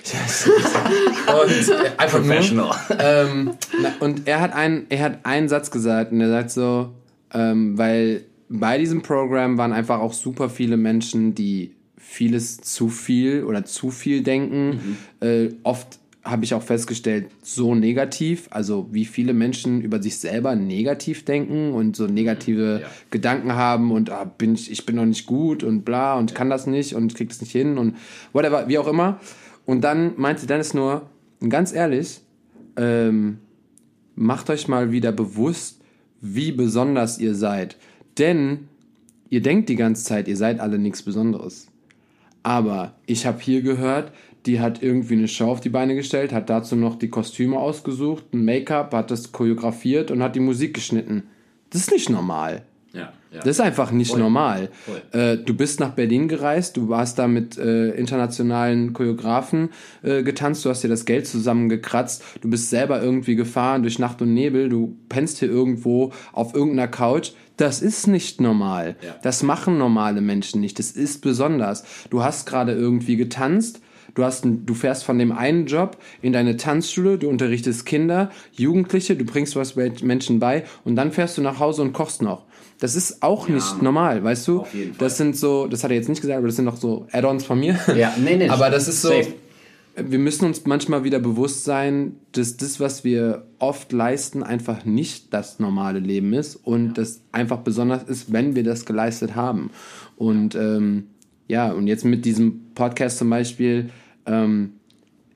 und, äh, einfach Professional. ähm, na, und er hat, einen, er hat einen Satz gesagt und er sagt so, ähm, weil bei diesem Programm waren einfach auch super viele Menschen, die vieles zu viel oder zu viel denken, mhm. äh, oft habe ich auch festgestellt, so negativ, also wie viele Menschen über sich selber negativ denken und so negative ja. Gedanken haben und ah, bin ich, ich bin noch nicht gut und bla und ja. kann das nicht und krieg das nicht hin und whatever, wie auch immer. Und dann meinte Dennis nur, ganz ehrlich, ähm, macht euch mal wieder bewusst, wie besonders ihr seid. Denn ihr denkt die ganze Zeit, ihr seid alle nichts Besonderes. Aber ich habe hier gehört, die hat irgendwie eine Show auf die Beine gestellt, hat dazu noch die Kostüme ausgesucht, ein Make-up, hat das choreografiert und hat die Musik geschnitten. Das ist nicht normal. Ja, ja. Das ist einfach nicht Voll. normal. Voll. Äh, du bist nach Berlin gereist, du warst da mit äh, internationalen Choreografen äh, getanzt, du hast dir das Geld zusammengekratzt, du bist selber irgendwie gefahren durch Nacht und Nebel, du pennst hier irgendwo auf irgendeiner Couch. Das ist nicht normal. Ja. Das machen normale Menschen nicht. Das ist besonders. Du hast gerade irgendwie getanzt, Du, hast du fährst von dem einen Job in deine Tanzschule, du unterrichtest Kinder, Jugendliche, du bringst was Menschen bei und dann fährst du nach Hause und kochst noch. Das ist auch ja, nicht normal, weißt du? Das sind so, das hat er jetzt nicht gesagt, aber das sind noch so Add-ons von mir. Ja, nee, nee. [laughs] aber das ist so. Safe. Wir müssen uns manchmal wieder bewusst sein, dass das, was wir oft leisten, einfach nicht das normale Leben ist und ja. das einfach besonders ist, wenn wir das geleistet haben. Und ähm, ja, und jetzt mit diesem Podcast zum Beispiel, ähm,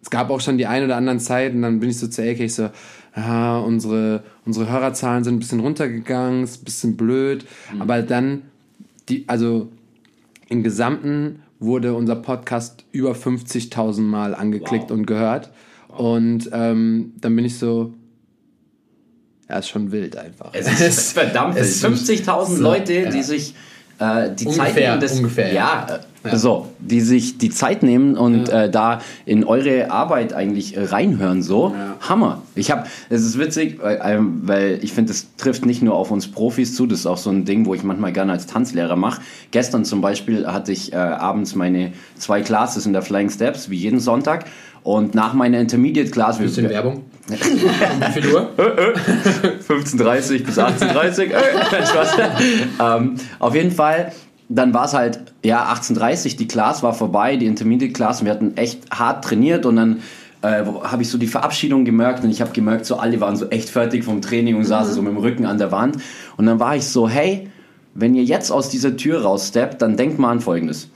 es gab auch schon die ein oder anderen Zeiten, dann bin ich so zu Elke, ich so, ja, unsere, unsere Hörerzahlen sind ein bisschen runtergegangen, ist ein bisschen blöd, mhm. aber dann, die, also im Gesamten wurde unser Podcast über 50.000 Mal angeklickt wow. und gehört. Wow. Und ähm, dann bin ich so, ja, ist schon wild einfach. Es ist [laughs] verdammt wild. 50.000 Leute, ja. die sich äh, die ungefähr, Zeit nehmen, das, ungefähr, ja, ja. Äh, so, die sich die Zeit nehmen und ja. äh, da in eure Arbeit eigentlich äh, reinhören, so ja. Hammer. Ich habe, es ist witzig, weil, ähm, weil ich finde, es trifft nicht nur auf uns Profis zu, das ist auch so ein Ding, wo ich manchmal gerne als Tanzlehrer mache. Gestern zum Beispiel hatte ich äh, abends meine zwei Classes in der Flying Steps, wie jeden Sonntag. Und nach meiner Intermediate Class... Bisschen Werbung. [laughs] Wie viel Uhr? 15.30 bis 18.30 [laughs] ähm, auf jeden Fall, dann war es halt, ja, 18.30 die Class war vorbei, die Intermediate Class, und wir hatten echt hart trainiert und dann äh, habe ich so die Verabschiedung gemerkt und ich habe gemerkt, so alle waren so echt fertig vom Training und saßen mhm. so mit dem Rücken an der Wand. Und dann war ich so, hey, wenn ihr jetzt aus dieser Tür raussteppt, dann denkt mal an Folgendes.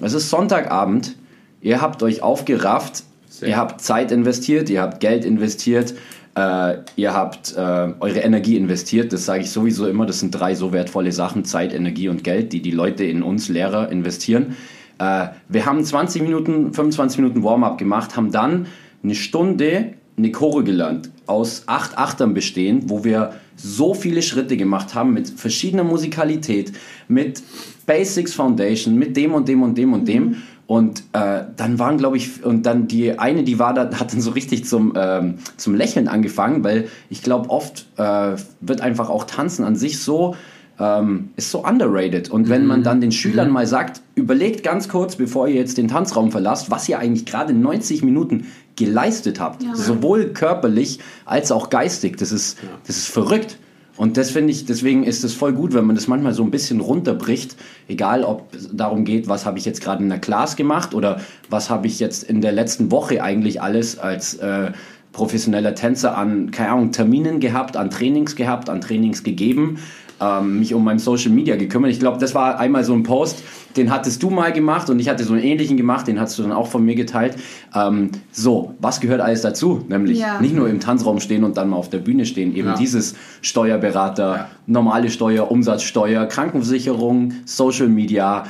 Es ist Sonntagabend, ihr habt euch aufgerafft, sehr. Ihr habt Zeit investiert, ihr habt Geld investiert, äh, ihr habt äh, eure Energie investiert. Das sage ich sowieso immer. Das sind drei so wertvolle Sachen: Zeit, Energie und Geld, die die Leute in uns Lehrer investieren. Äh, wir haben 20 Minuten, 25 Minuten Warm-up gemacht, haben dann eine Stunde eine Chore gelernt, aus acht Achtern bestehend, wo wir so viele Schritte gemacht haben mit verschiedener Musikalität, mit Basics Foundation, mit dem und dem und dem und dem. Und äh, dann waren, glaube ich, und dann die eine, die war da, hat dann so richtig zum, ähm, zum Lächeln angefangen, weil ich glaube, oft äh, wird einfach auch Tanzen an sich so, ähm, ist so underrated. Und wenn man mhm. dann den Schülern mhm. mal sagt, überlegt ganz kurz, bevor ihr jetzt den Tanzraum verlasst, was ihr eigentlich gerade 90 Minuten geleistet habt, ja. sowohl körperlich als auch geistig, das ist, das ist verrückt. Und das finde ich, deswegen ist es voll gut, wenn man das manchmal so ein bisschen runterbricht, egal ob es darum geht, was habe ich jetzt gerade in der Class gemacht oder was habe ich jetzt in der letzten Woche eigentlich alles als äh, professioneller Tänzer an, keine Ahnung, Terminen gehabt, an Trainings gehabt, an Trainings gegeben ähm, mich um mein Social Media gekümmert. Ich glaube, das war einmal so ein Post, den hattest du mal gemacht und ich hatte so einen ähnlichen gemacht, den hast du dann auch von mir geteilt. Ähm, so, was gehört alles dazu? Nämlich ja. nicht nur im Tanzraum stehen und dann mal auf der Bühne stehen, eben ja. dieses Steuerberater, ja. normale Steuer, Umsatzsteuer, Krankenversicherung, Social Media.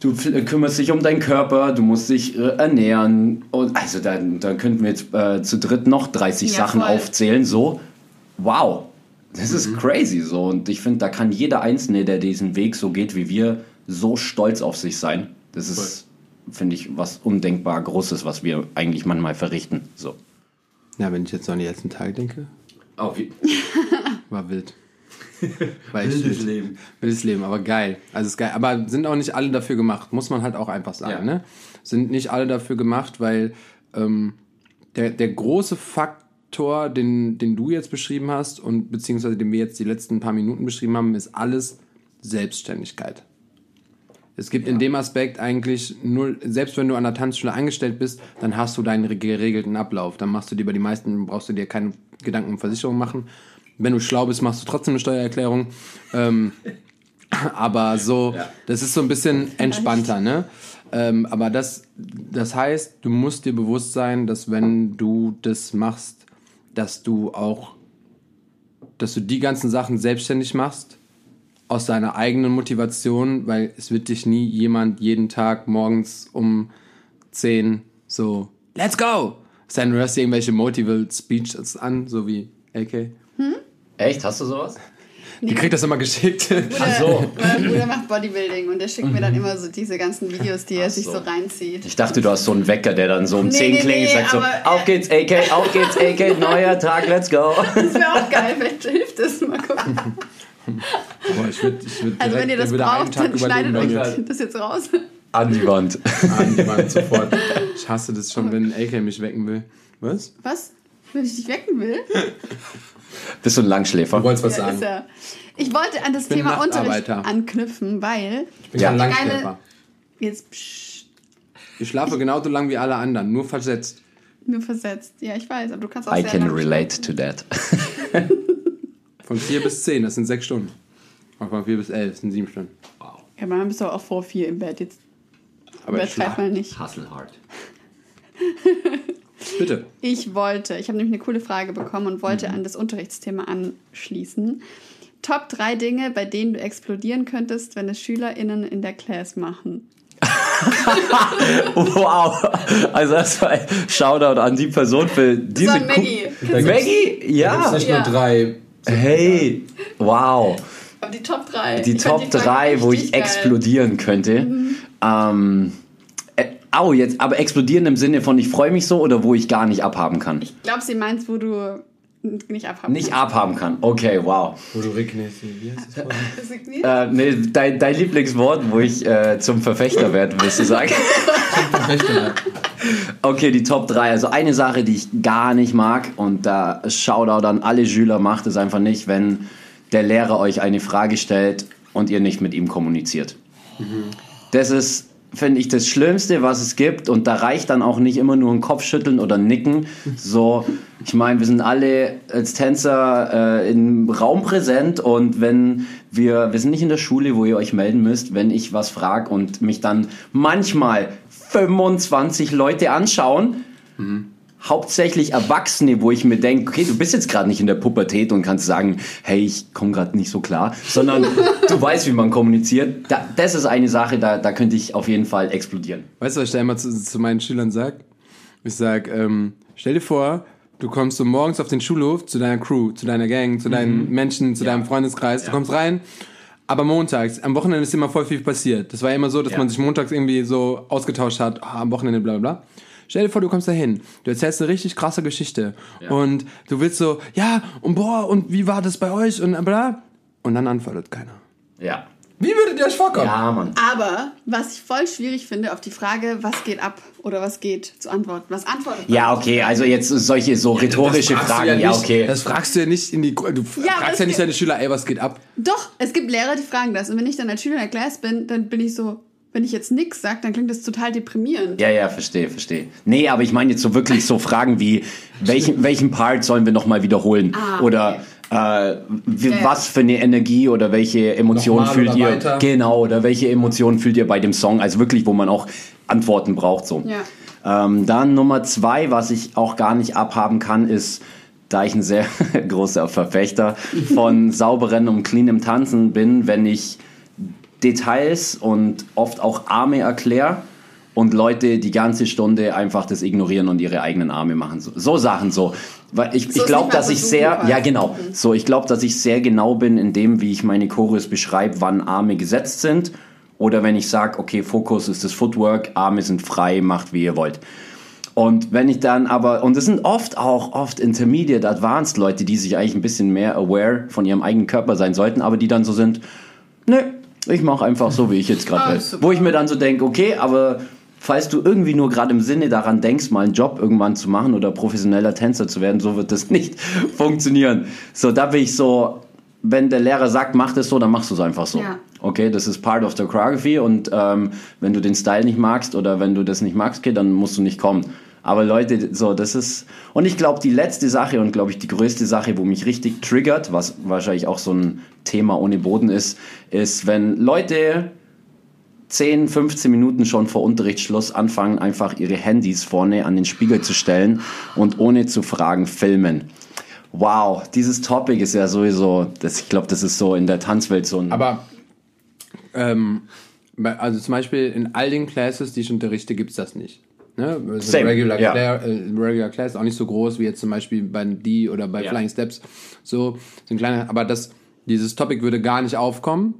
Du kümmerst dich um deinen Körper, du musst dich äh, ernähren. Und also dann, dann könnten wir jetzt äh, zu dritt noch 30 Sachen voll. aufzählen. So, wow, das ist mhm. crazy so. Und ich finde, da kann jeder Einzelne, der diesen Weg so geht wie wir, so stolz auf sich sein. Das ist finde ich, was undenkbar Großes, was wir eigentlich manchmal verrichten. So. Ja, wenn ich jetzt noch an die letzten Tage denke. Auf [laughs] War wild. [laughs] War Wildes Leben. Wildes Leben, aber geil. Also ist geil. Aber sind auch nicht alle dafür gemacht, muss man halt auch einfach sagen. Ja. Ne? Sind nicht alle dafür gemacht, weil ähm, der, der große Faktor, den, den du jetzt beschrieben hast und beziehungsweise den wir jetzt die letzten paar Minuten beschrieben haben, ist alles Selbstständigkeit. Es gibt ja. in dem Aspekt eigentlich nur, selbst wenn du an der Tanzschule angestellt bist, dann hast du deinen geregelten Ablauf. Dann machst du dir bei den meisten, brauchst du dir keine Gedanken um Versicherung machen. Wenn du schlau bist, machst du trotzdem eine Steuererklärung. Ähm, [laughs] aber so, ja. das ist so ein bisschen entspannter, ne? Ähm, aber das, das heißt, du musst dir bewusst sein, dass wenn du das machst, dass du auch, dass du die ganzen Sachen selbstständig machst, aus deiner eigenen Motivation, weil es wird dich nie jemand jeden Tag morgens um 10 so, let's go! Du hörst irgendwelche Motival Speeches an, so wie AK. Hm? Echt? Hast du sowas? Nee. Die kriegt das immer geschickt. Bruder, Ach so. Mein Bruder macht Bodybuilding und der schickt mhm. mir dann mhm. immer so diese ganzen Videos, die er so. sich so reinzieht. Ich dachte, du hast so einen Wecker, der dann so um nee, 10 nee, klingt und sagt so, auf geht's AK, auf geht's AK, [laughs] neuer Tag, let's go. Das wäre auch geil, vielleicht hilft das. Mal gucken. [laughs] Boah, ich würd, ich würd also wenn ihr das braucht, dann schneidet euch das jetzt raus. An die Wand. An die Wand, sofort. Ich hasse das schon, wenn AK mich wecken will. Was? Was? Wenn ich dich wecken will? Bist du ein Langschläfer? Du wolltest was ja, sagen. Ja. Ich wollte an das Thema Unterricht anknüpfen, weil... Ich bin ja. ein Langschläfer. Jetzt... Psch. Ich schlafe genauso lang wie alle anderen, nur versetzt. Nur versetzt, ja, ich weiß, aber du kannst auch I can relate to that. [laughs] Von 4 bis 10, das sind 6 Stunden. Und von 4 bis 11, das sind 7 Stunden. Wow. Ja, man bist du auch vor 4 im Bett. Jetzt aber übertreibt mal nicht. Hustle hard. [laughs] Bitte. Ich wollte, ich habe nämlich eine coole Frage bekommen und wollte mhm. an das Unterrichtsthema anschließen. Top 3 Dinge, bei denen du explodieren könntest, wenn es SchülerInnen in der Class machen. [laughs] wow. Also das war ein Shoutout an die Person für diese... Das Maggie. Maggie? Ja. Da nicht ja. nur drei Hey, wow. Aber die Top 3. Die ich Top 3, wo ich geil. explodieren könnte. Mhm. Ähm, äh, au, jetzt, aber explodieren im Sinne von ich freue mich so oder wo ich gar nicht abhaben kann? Ich glaube, sie meint, wo du nicht abhaben Nicht kannst. abhaben kann. Okay, wow. Wo du Wort? [laughs] äh, nee, dein, dein Lieblingswort, wo ich äh, zum Verfechter werde, willst du sagen? zum Verfechter. Okay, die Top 3. Also eine Sache, die ich gar nicht mag und da Shoutout an alle Schüler macht es einfach nicht, wenn der Lehrer euch eine Frage stellt und ihr nicht mit ihm kommuniziert. Mhm. Das ist finde ich das Schlimmste, was es gibt. Und da reicht dann auch nicht immer nur ein Kopfschütteln oder Nicken. So, ich meine, wir sind alle als Tänzer äh, im Raum präsent und wenn wir, wir sind nicht in der Schule, wo ihr euch melden müsst, wenn ich was frage und mich dann manchmal 25 Leute anschauen. Mhm hauptsächlich Erwachsene, wo ich mir denke, okay, du bist jetzt gerade nicht in der Pubertät und kannst sagen, hey, ich komme gerade nicht so klar, sondern [laughs] du weißt, wie man kommuniziert. Da, das ist eine Sache, da, da könnte ich auf jeden Fall explodieren. Weißt du, was ich da immer zu, zu meinen Schülern sage? Ich sage, ähm, stell dir vor, du kommst so morgens auf den Schulhof zu deiner Crew, zu deiner Gang, zu deinen mhm. Menschen, zu ja. deinem Freundeskreis. Ja. Du kommst rein, aber montags, am Wochenende ist immer voll viel passiert. Das war immer so, dass ja. man sich montags irgendwie so ausgetauscht hat, oh, am Wochenende bla bla bla. Stell dir vor, du kommst da hin, du erzählst eine richtig krasse Geschichte ja. und du willst so, ja, und boah, und wie war das bei euch und bla. Und dann antwortet keiner. Ja. Wie würdet ihr euch vorkommen? Ja, Mann. Aber was ich voll schwierig finde auf die Frage, was geht ab oder was geht zu antworten. Was antwortet? Ja, okay, also jetzt solche so rhetorische Fragen. Ja, nicht, ja, okay. Das fragst du ja nicht in die. Du ja, fragst ja nicht deine Schüler, ey, was geht ab? Doch, es gibt Lehrer, die fragen das. Und wenn ich dann als Schüler in der Class bin, dann bin ich so, wenn ich jetzt nichts sage, dann klingt das total deprimierend. Ja, ja, verstehe, verstehe. Nee, aber ich meine jetzt so wirklich so Fragen wie, welchen, welchen Part sollen wir nochmal wiederholen? Ah, oder okay. äh, wie, ja, was für eine Energie oder welche Emotionen fühlt ihr? Weiter. Genau, oder welche Emotionen fühlt ihr bei dem Song? Also wirklich, wo man auch Antworten braucht. So. Ja. Ähm, dann Nummer zwei, was ich auch gar nicht abhaben kann, ist, da ich ein sehr [laughs] großer Verfechter [laughs] von sauberen und cleanem Tanzen bin, wenn ich Details und oft auch Arme erkläre und Leute die ganze Stunde einfach das ignorieren und ihre eigenen Arme machen. So, so Sachen so. Weil ich, so ich glaube, dass ich sehr, ja genau, so ich glaube, dass ich sehr genau bin in dem, wie ich meine Chorus beschreibe, wann Arme gesetzt sind oder wenn ich sage, okay, Fokus ist das Footwork, Arme sind frei, macht wie ihr wollt. Und wenn ich dann aber, und es sind oft auch, oft Intermediate, Advanced Leute, die sich eigentlich ein bisschen mehr aware von ihrem eigenen Körper sein sollten, aber die dann so sind, ne, ich mache einfach so, wie ich jetzt gerade will. Wo ich mir dann so denke, okay, aber falls du irgendwie nur gerade im Sinne daran denkst, mal einen Job irgendwann zu machen oder professioneller Tänzer zu werden, so wird das [laughs] nicht funktionieren. So, da bin ich so, wenn der Lehrer sagt, mach das so, dann machst du es einfach so. Ja. Okay, das ist part of the choreography und ähm, wenn du den Style nicht magst oder wenn du das nicht magst, okay, dann musst du nicht kommen. Aber Leute, so, das ist, und ich glaube, die letzte Sache und glaube ich die größte Sache, wo mich richtig triggert, was wahrscheinlich auch so ein Thema ohne Boden ist, ist, wenn Leute 10, 15 Minuten schon vor Unterrichtsschluss anfangen, einfach ihre Handys vorne an den Spiegel zu stellen und ohne zu fragen filmen. Wow, dieses Topic ist ja sowieso, das, ich glaube, das ist so in der Tanzwelt so ein. Aber, ähm, also zum Beispiel in all den Classes, die ich unterrichte, gibt es das nicht. Ne? Same. Regular, ja. Class, äh, Regular Class auch nicht so groß wie jetzt zum Beispiel bei D oder bei ja. Flying Steps. So sind kleine, aber das, dieses Topic würde gar nicht aufkommen,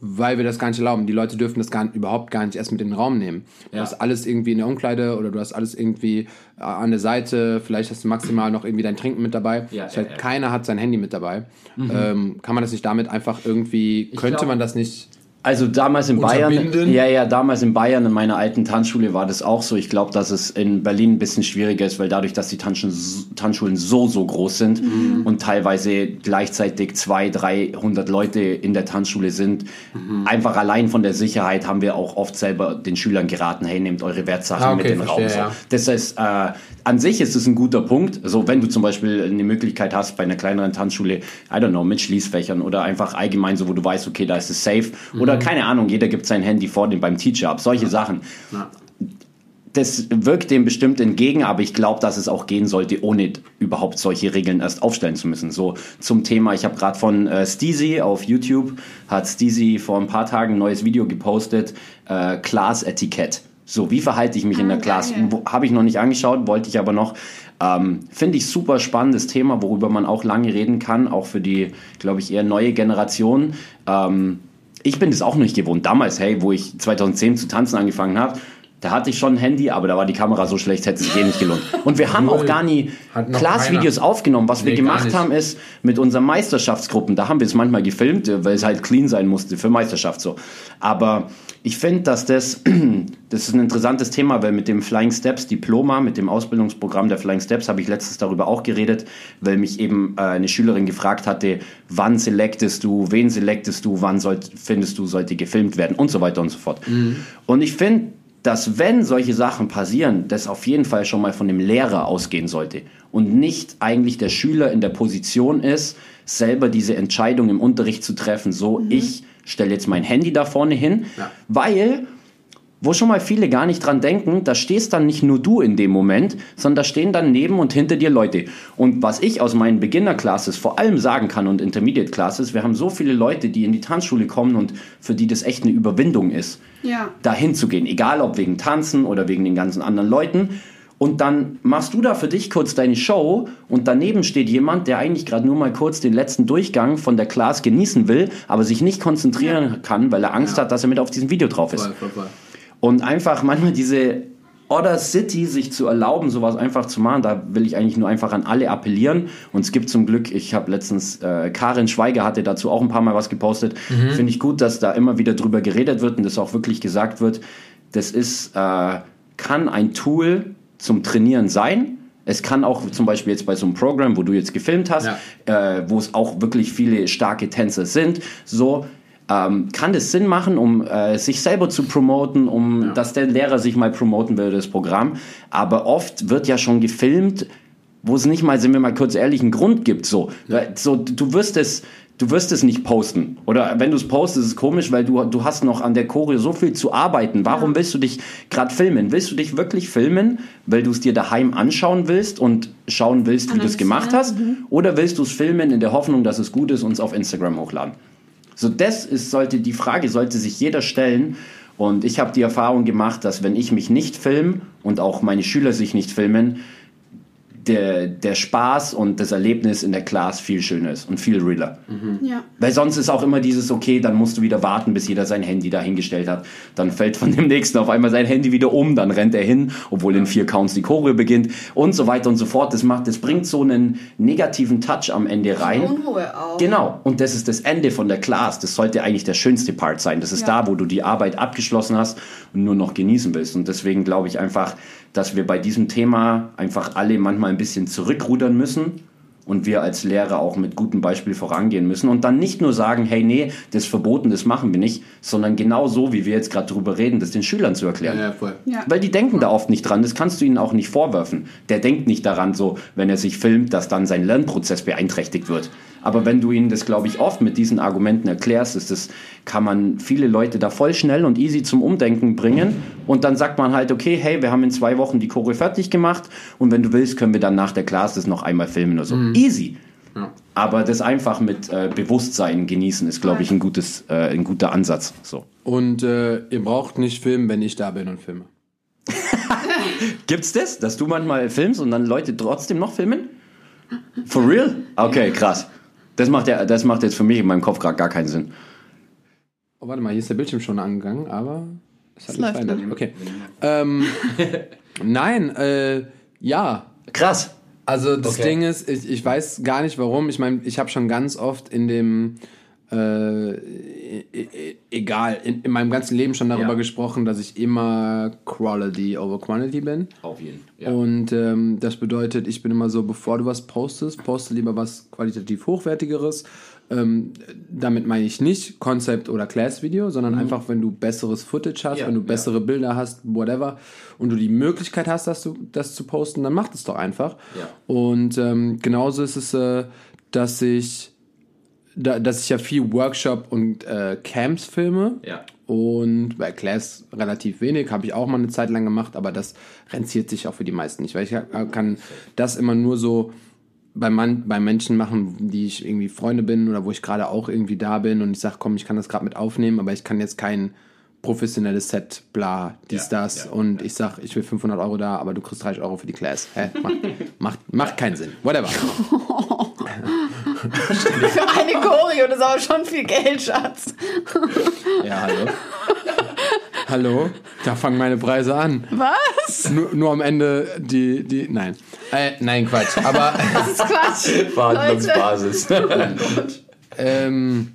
weil wir das gar nicht erlauben. Die Leute dürfen das gar, überhaupt gar nicht erst mit in den Raum nehmen. Du ja. hast alles irgendwie in der Umkleide oder du hast alles irgendwie äh, an der Seite. Vielleicht hast du maximal noch irgendwie dein Trinken mit dabei. Ja, ja, halt Keiner hat sein Handy mit dabei. Mhm. Ähm, kann man das nicht damit einfach irgendwie, ich könnte glaub, man das nicht also damals in Bayern, ja, ja, damals in Bayern in meiner alten Tanzschule war das auch so. Ich glaube, dass es in Berlin ein bisschen schwieriger ist, weil dadurch, dass die Tanzschulen so, so groß sind mhm. und teilweise gleichzeitig zwei, 300 Leute in der Tanzschule sind, mhm. einfach allein von der Sicherheit haben wir auch oft selber den Schülern geraten, hey, nehmt eure Wertsachen ah, okay, mit in den Raum. Ja. Das heißt, äh, an sich ist es ein guter Punkt. Also wenn du zum Beispiel eine Möglichkeit hast bei einer kleineren Tanzschule, I don't know, mit Schließfächern oder einfach allgemein so, wo du weißt, okay, da ist es safe mhm. oder keine Ahnung, jeder gibt sein Handy vor dem beim Teacher ab. Solche ja. Sachen. Ja. Das wirkt dem bestimmt entgegen, aber ich glaube, dass es auch gehen sollte, ohne überhaupt solche Regeln erst aufstellen zu müssen. So zum Thema, ich habe gerade von äh, Steezy auf YouTube, hat Steezy vor ein paar Tagen ein neues Video gepostet, äh, Class-Etikett. So, wie verhalte ich mich ah, in der Class? Habe ich noch nicht angeschaut, wollte ich aber noch. Ähm, Finde ich super spannendes Thema, worüber man auch lange reden kann, auch für die, glaube ich, eher neue Generation. Ähm, ich bin das auch nicht gewohnt. Damals, hey, wo ich 2010 zu tanzen angefangen habe, da hatte ich schon ein Handy, aber da war die Kamera so schlecht, hätte sich eh nicht gelohnt. Und wir haben auch gar nie Class-Videos aufgenommen. Was nee, wir gemacht haben, ist mit unseren Meisterschaftsgruppen, da haben wir es manchmal gefilmt, weil es halt clean sein musste für Meisterschaft so. Aber ich finde, dass das, [clears throat] das ist ein interessantes Thema, weil mit dem Flying Steps Diploma, mit dem Ausbildungsprogramm der Flying Steps, habe ich letztens darüber auch geredet, weil mich eben äh, eine Schülerin gefragt hatte, wann selektest du, wen selektest du, wann soll, findest du, sollte gefilmt werden und so weiter und so fort. Mhm. Und ich finde, dass wenn solche Sachen passieren, das auf jeden Fall schon mal von dem Lehrer ausgehen sollte und nicht eigentlich der Schüler in der Position ist, selber diese Entscheidung im Unterricht zu treffen, so mhm. ich stelle jetzt mein Handy da vorne hin, ja. weil wo schon mal viele gar nicht dran denken, da stehst dann nicht nur du in dem Moment, sondern da stehen dann neben und hinter dir Leute. Und was ich aus meinen Beginner-Classes vor allem sagen kann und Intermediate-Classes, wir haben so viele Leute, die in die Tanzschule kommen und für die das echt eine Überwindung ist, ja. dahin zu gehen. Egal ob wegen Tanzen oder wegen den ganzen anderen Leuten. Und dann machst du da für dich kurz deine Show und daneben steht jemand, der eigentlich gerade nur mal kurz den letzten Durchgang von der Class genießen will, aber sich nicht konzentrieren ja. kann, weil er Angst ja. hat, dass er mit auf diesem Video drauf ist. Voll, voll, voll. Und einfach manchmal diese Order City sich zu erlauben, sowas einfach zu machen, da will ich eigentlich nur einfach an alle appellieren. Und es gibt zum Glück, ich habe letztens, äh, Karin Schweiger hatte dazu auch ein paar Mal was gepostet. Mhm. Finde ich gut, dass da immer wieder drüber geredet wird und das auch wirklich gesagt wird. Das ist, äh, kann ein Tool zum Trainieren sein. Es kann auch zum Beispiel jetzt bei so einem Programm, wo du jetzt gefilmt hast, ja. äh, wo es auch wirklich viele starke Tänzer sind, so ähm, kann das Sinn machen, um äh, sich selber zu promoten, um ja. dass der Lehrer sich mal promoten will, das Programm. Aber oft wird ja schon gefilmt, wo es nicht mal, sind wir mal kurz ehrlich, einen Grund gibt. So, ja. so du wirst es du wirst es nicht posten. Oder wenn du es postest, ist es komisch, weil du, du hast noch an der Choreo so viel zu arbeiten. Warum willst du dich gerade filmen? Willst du dich wirklich filmen, weil du es dir daheim anschauen willst und schauen willst, wie du es gemacht hast? Mhm. Oder willst du es filmen in der Hoffnung, dass es gut ist und es auf Instagram hochladen? So, das ist, sollte, die Frage sollte sich jeder stellen. Und ich habe die Erfahrung gemacht, dass wenn ich mich nicht filme und auch meine Schüler sich nicht filmen, der, der Spaß und das Erlebnis in der Class viel schöner ist und viel realer. Mhm. Ja. Weil sonst ist auch immer dieses, okay, dann musst du wieder warten, bis jeder sein Handy dahingestellt hat. Dann fällt von dem nächsten auf einmal sein Handy wieder um, dann rennt er hin, obwohl in vier Counts die Choreo beginnt und so weiter und so fort. Das macht, das bringt so einen negativen Touch am Ende rein. Unruhe auch. Genau. Und das ist das Ende von der Class. Das sollte eigentlich der schönste Part sein. Das ist Ja. da, wo du die Arbeit abgeschlossen hast und nur noch genießen willst. Und deswegen glaube ich einfach, dass wir bei diesem Thema einfach alle manchmal ein bisschen zurückrudern müssen und wir als Lehrer auch mit gutem Beispiel vorangehen müssen und dann nicht nur sagen, hey, nee, das ist verboten, das machen wir nicht, sondern genau so, wie wir jetzt gerade drüber reden, das den Schülern zu erklären. Ja, voll. Ja. Weil die denken da oft nicht dran, das kannst du ihnen auch nicht vorwerfen. Der denkt nicht daran, so, wenn er sich filmt, dass dann sein Lernprozess beeinträchtigt wird. Aber wenn du ihnen das, glaube ich, oft mit diesen Argumenten erklärst, ist das, kann man viele Leute da voll schnell und easy zum Umdenken bringen. Und dann sagt man halt, okay, hey, wir haben in zwei Wochen die Choreo fertig gemacht und wenn du willst, können wir dann nach der Class das noch einmal filmen oder so. Easy. Aber das einfach mit äh, Bewusstsein genießen ist, glaube ich, ein, gutes, äh, ein guter Ansatz. So. Und äh, ihr braucht nicht filmen, wenn ich da bin und filme. [laughs] Gibt's das, dass du manchmal filmst und dann Leute trotzdem noch filmen? For real? Okay, krass. Das macht, ja, das macht jetzt für mich in meinem Kopf gerade gar keinen Sinn. Oh, warte mal, hier ist der Bildschirm schon angegangen, aber es hat nicht verändert. Okay. Ähm, [laughs] nein, äh, ja. Krass. Also das Okay. Ding ist, ich, ich weiß gar nicht warum. Ich meine, ich habe schon ganz oft in dem, äh, e- e- egal, in, in meinem ganzen Leben schon darüber Ja. gesprochen, dass ich immer Quality over Quantity bin. Auf jeden Fall. Und ähm, das bedeutet, ich bin immer so, bevor du was postest, poste lieber was qualitativ hochwertigeres. Ähm, damit meine ich nicht Concept- oder Class-Video, sondern einfach, wenn du besseres Footage hast, Mhm. Ja, wenn du ja. bessere Bilder hast, whatever, und du die Möglichkeit hast, das zu, das zu posten, dann mach das doch einfach. Ja. Und ähm, genauso ist es, äh, dass ich da, dass ich ja viel Workshop und äh, Camps filme. Ja. Und bei Class relativ wenig, habe ich auch mal eine Zeit lang gemacht, aber das rentiert sich auch für die meisten nicht, weil ich kann das immer nur so bei, man, bei Menschen machen, die ich irgendwie Freunde bin oder wo ich gerade auch irgendwie da bin und ich sage, komm, ich kann das gerade mit aufnehmen, aber ich kann jetzt kein professionelles Set, bla, dies, Ja, das ja, und ich sag, ich will 500 Euro da, aber du kriegst 30 Euro für die Class. Hä? Macht, [laughs] macht, macht keinen Sinn. Whatever. [laughs] Für eine Choreo, das ist aber schon viel Geld, Schatz. Ja, hallo. hallo? Da fangen meine Preise an. Was? Nur, nur am Ende die, die, nein. Äh, nein, Quatsch. Aber, Das ist Quatsch. [laughs] Verhandlungsbasis. ähm,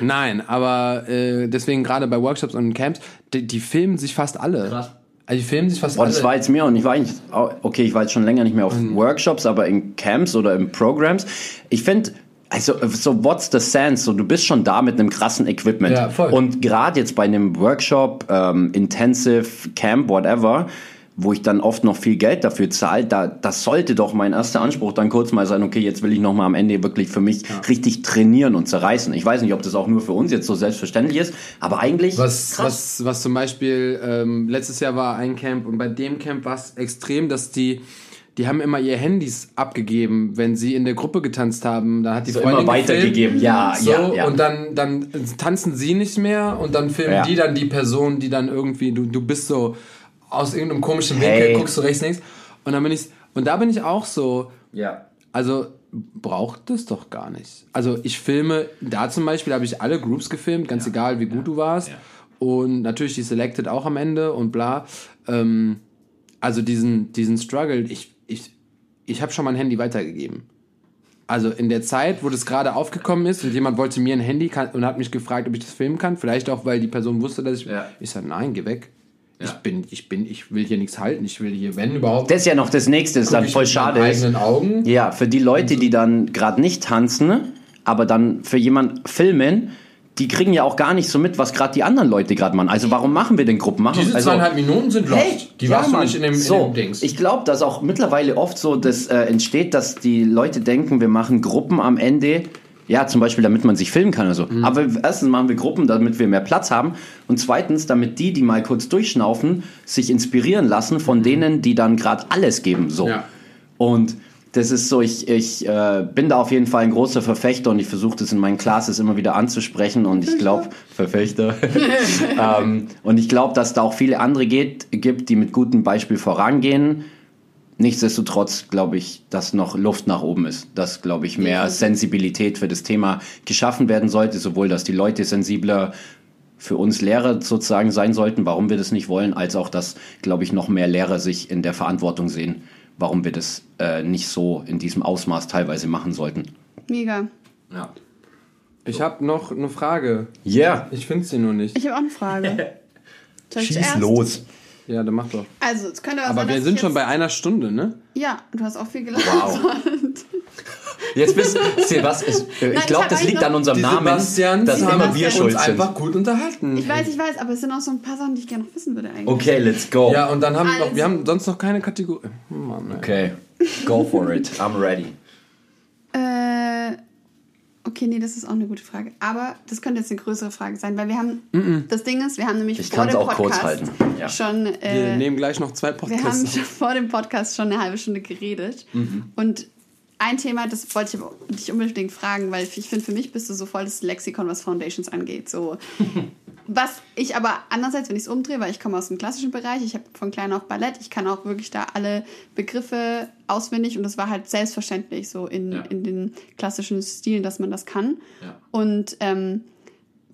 nein, aber äh, deswegen gerade bei Workshops und Camps, die, die filmen sich fast alle. Krass. Also die filmen sich fast Boah, alle. das war jetzt mir und ich war eigentlich, auch- okay, ich war jetzt schon länger nicht mehr auf Mhm. Workshops, aber in Camps oder in Programs. Ich finde, also so what's the sense? So, du bist schon da mit einem krassen Equipment. Ja, voll. Und gerade jetzt bei einem Workshop, ähm, Intensive Camp, whatever, wo ich dann oft noch viel Geld dafür zahle, da, das sollte doch mein erster Anspruch dann kurz mal sein, okay, jetzt will ich noch mal am Ende wirklich für mich richtig trainieren und zerreißen. Ich weiß nicht, ob das auch nur für uns jetzt so selbstverständlich ist, aber eigentlich Was, krass. was, was zum Beispiel, ähm, letztes Jahr war ein Camp und bei dem Camp war es extrem, dass die, die haben immer ihr Handys abgegeben, wenn sie in der Gruppe getanzt haben. Da hat die so Freundin immer weitergegeben. Ja, So, ja, ja. und dann, dann tanzen sie nicht mehr und dann filmen Ja. die dann die Person, die dann irgendwie, du, du bist so aus irgendeinem komischen Winkel, Hey. guckst du rechts, links. Und dann bin ich, und da bin ich auch so, ja. also braucht es doch gar nicht. Also ich filme, da zum Beispiel habe ich alle Groups gefilmt, ganz egal wie gut du warst. ja. Und natürlich die Selected auch am Ende und bla. Ähm, also diesen, diesen Struggle, ich, ich, ich habe schon mein Handy weitergegeben. Also in der Zeit, wo das gerade aufgekommen ist und jemand wollte mir ein Handy und hat mich gefragt, ob ich das filmen kann, vielleicht auch, weil die Person wusste, dass ich. Ja. Ich sage, nein, geh weg. Ich bin, ich bin, ich will hier nichts halten. Ich will hier, wenn überhaupt, Das ist ja noch das nächste, ist dann voll schade ist. eigenen Augen. Ja, für die Leute, die dann gerade nicht tanzen, aber dann für jemand filmen, die kriegen ja auch gar nicht so mit, was gerade die anderen Leute gerade machen. Also warum machen wir denn Gruppen? Machen Diese also, zweieinhalb Minuten sind lost. Hey, die ja, warst du nicht in dem, so, in dem Dings. Ich glaube, dass auch mittlerweile oft so das äh, entsteht, dass die Leute denken, wir machen Gruppen am Ende. Ja, zum Beispiel, damit man sich filmen kann oder so. Mhm. Aber erstens machen wir Gruppen, damit wir mehr Platz haben. Und zweitens, damit die, die mal kurz durchschnaufen, sich inspirieren lassen von denen, die dann gerade alles geben. So. Mhm. Ja. Und das ist so, ich, ich äh, bin da auf jeden Fall ein großer Verfechter und ich versuche das in meinen Classes immer wieder anzusprechen und ich glaube, Verfechter. [laughs] ähm, und ich glaube, dass da auch viele andere geht, gibt, die mit gutem Beispiel vorangehen. Nichtsdestotrotz glaube ich, dass noch Luft nach oben ist, dass, glaube ich, mehr Sensibilität für das Thema geschaffen werden sollte, sowohl, dass die Leute sensibler für uns Lehrer sozusagen sein sollten, warum wir das nicht wollen, als auch, dass, glaube ich, noch mehr Lehrer sich in der Verantwortung sehen, warum wir das äh, nicht so in diesem Ausmaß teilweise machen sollten. Mega. Ja. Ich habe noch eine Frage. Ja. Yeah. Ich finde sie nur nicht. Ich habe auch eine Frage. [laughs] Schieß los. Ja, dann mach doch. Also, es könnte aber sein, wir sind schon bei einer Stunde, ne? Ja, du hast auch viel gelernt. Wow. [laughs] Jetzt bist du, was ist, äh, ich glaube, das liegt an unserem Namen, Sebastian, dass immer wir schuld sind. einfach gut unterhalten. Ich weiß, ich weiß, aber es sind auch so ein paar Sachen, die ich gerne noch wissen würde eigentlich. Okay, let's go. Ja, und dann haben also. wir noch, wir haben sonst noch keine Kategorie. Mann, okay, go for it. I'm ready. Äh, okay, nee, das ist auch eine gute Frage. Aber das könnte jetzt eine größere Frage sein, weil wir haben, mm -mm. das Ding ist, wir haben nämlich ich vor dem auch Podcast kurz halten. Ja. schon... Äh, wir nehmen gleich noch zwei Podcasts. Wir haben schon [laughs] vor dem Podcast schon eine halbe Stunde geredet. Mhm. Und ein Thema, das wollte ich dich unbedingt fragen, weil ich finde, für mich bist du so voll das Lexikon, was Foundations angeht. So. [laughs] was ich aber andererseits, wenn ich es umdrehe, weil ich komme aus dem klassischen Bereich, ich habe von klein auf Ballett, ich kann auch wirklich da alle Begriffe auswendig und das war halt selbstverständlich so in, ja. in den klassischen Stilen, dass man das kann. Ja. Und ähm,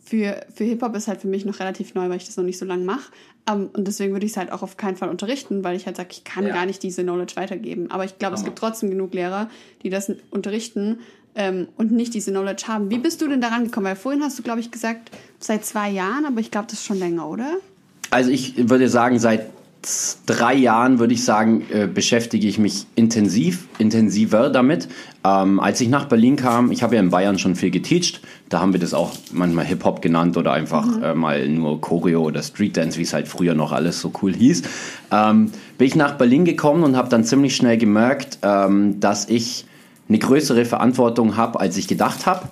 für, für Hip-Hop ist halt für mich noch relativ neu, weil ich das noch nicht so lange mache. Um, ähm, und deswegen würde ich es halt auch auf keinen Fall unterrichten, weil ich halt sage, ich kann ja. gar nicht diese Knowledge weitergeben. Aber ich glaube, es gibt trotzdem genug Lehrer, die das unterrichten ähm, und nicht diese Knowledge haben. Wie bist du denn daran gekommen? Weil vorhin hast du, glaube ich, gesagt, seit zwei Jahren, aber ich glaube, das ist schon länger, oder? Also ich würde sagen, seit drei Jahren, würde ich sagen, äh, beschäftige ich mich intensiv, intensiver damit. Ähm, als ich nach Berlin kam, ich habe ja in Bayern schon viel geteacht, da haben wir das auch manchmal Hip-Hop genannt oder einfach mhm. äh, mal nur Choreo oder Street Dance, wie es halt früher noch alles so cool hieß. Ähm, bin ich nach Berlin gekommen und habe dann ziemlich schnell gemerkt, ähm, dass ich eine größere Verantwortung habe, als ich gedacht habe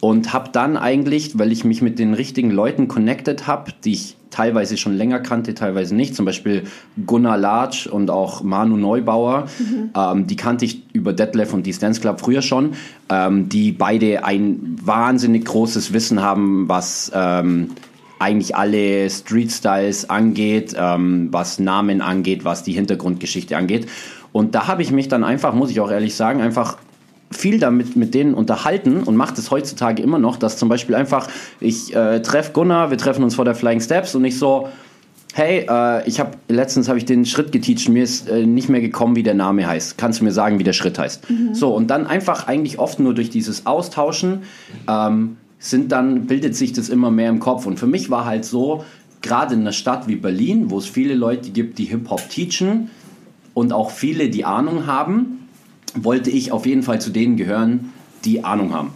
und habe dann eigentlich, weil ich mich mit den richtigen Leuten connected habe, die ich teilweise schon länger kannte, teilweise nicht, zum Beispiel Gunnar Latsch und auch Manu Neubauer, mhm. ähm, die kannte ich über Detlef und die Dance Club früher schon, ähm, die beide ein wahnsinnig großes Wissen haben, was ähm, eigentlich alle Street Styles angeht, ähm, was Namen angeht, was die Hintergrundgeschichte angeht. Und da habe ich mich dann einfach, muss ich auch ehrlich sagen, einfach viel damit mit denen unterhalten und macht es heutzutage immer noch, dass zum Beispiel einfach, ich äh, treffe Gunnar, wir treffen uns vor der Flying Steps und ich so, hey, äh, ich habe letztens habe ich den Schritt geteacht, mir ist äh, nicht mehr gekommen, wie der Name heißt. Kannst du mir sagen, wie der Schritt heißt? Mhm. So und dann einfach eigentlich oft nur durch dieses Austauschen ähm, sind dann bildet sich das immer mehr im Kopf und für mich war halt so, gerade in einer Stadt wie Berlin, wo es viele Leute gibt, die Hip Hop teachen und auch viele, die Ahnung haben wollte ich auf jeden Fall zu denen gehören, die Ahnung haben.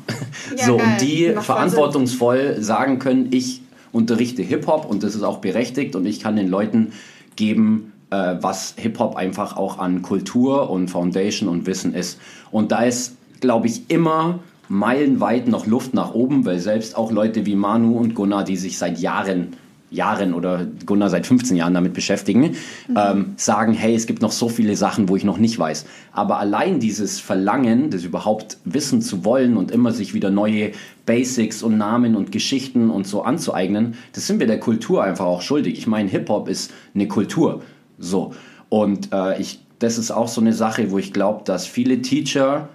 Ja, so, geil. und die Macht verantwortungsvoll sagen können, ich unterrichte Hip-Hop und das ist auch berechtigt und ich kann den Leuten geben, äh, was Hip-Hop einfach auch an Kultur und Foundation und Wissen ist. Und da ist, glaube ich, immer meilenweit noch Luft nach oben, weil selbst auch Leute wie Manu und Gunnar, die sich seit Jahren Jahren oder Gunnar seit 15 Jahren damit beschäftigen, mhm. ähm, sagen, hey, es gibt noch so viele Sachen, wo ich noch nicht weiß. Aber allein dieses Verlangen, das überhaupt wissen zu wollen und immer sich wieder neue Basics und Namen und Geschichten und so anzueignen, das sind wir der Kultur einfach auch schuldig. Ich meine, Hip-Hop ist eine Kultur. So. Und äh, ich, das ist auch so eine Sache, wo ich glaube, dass viele Teacher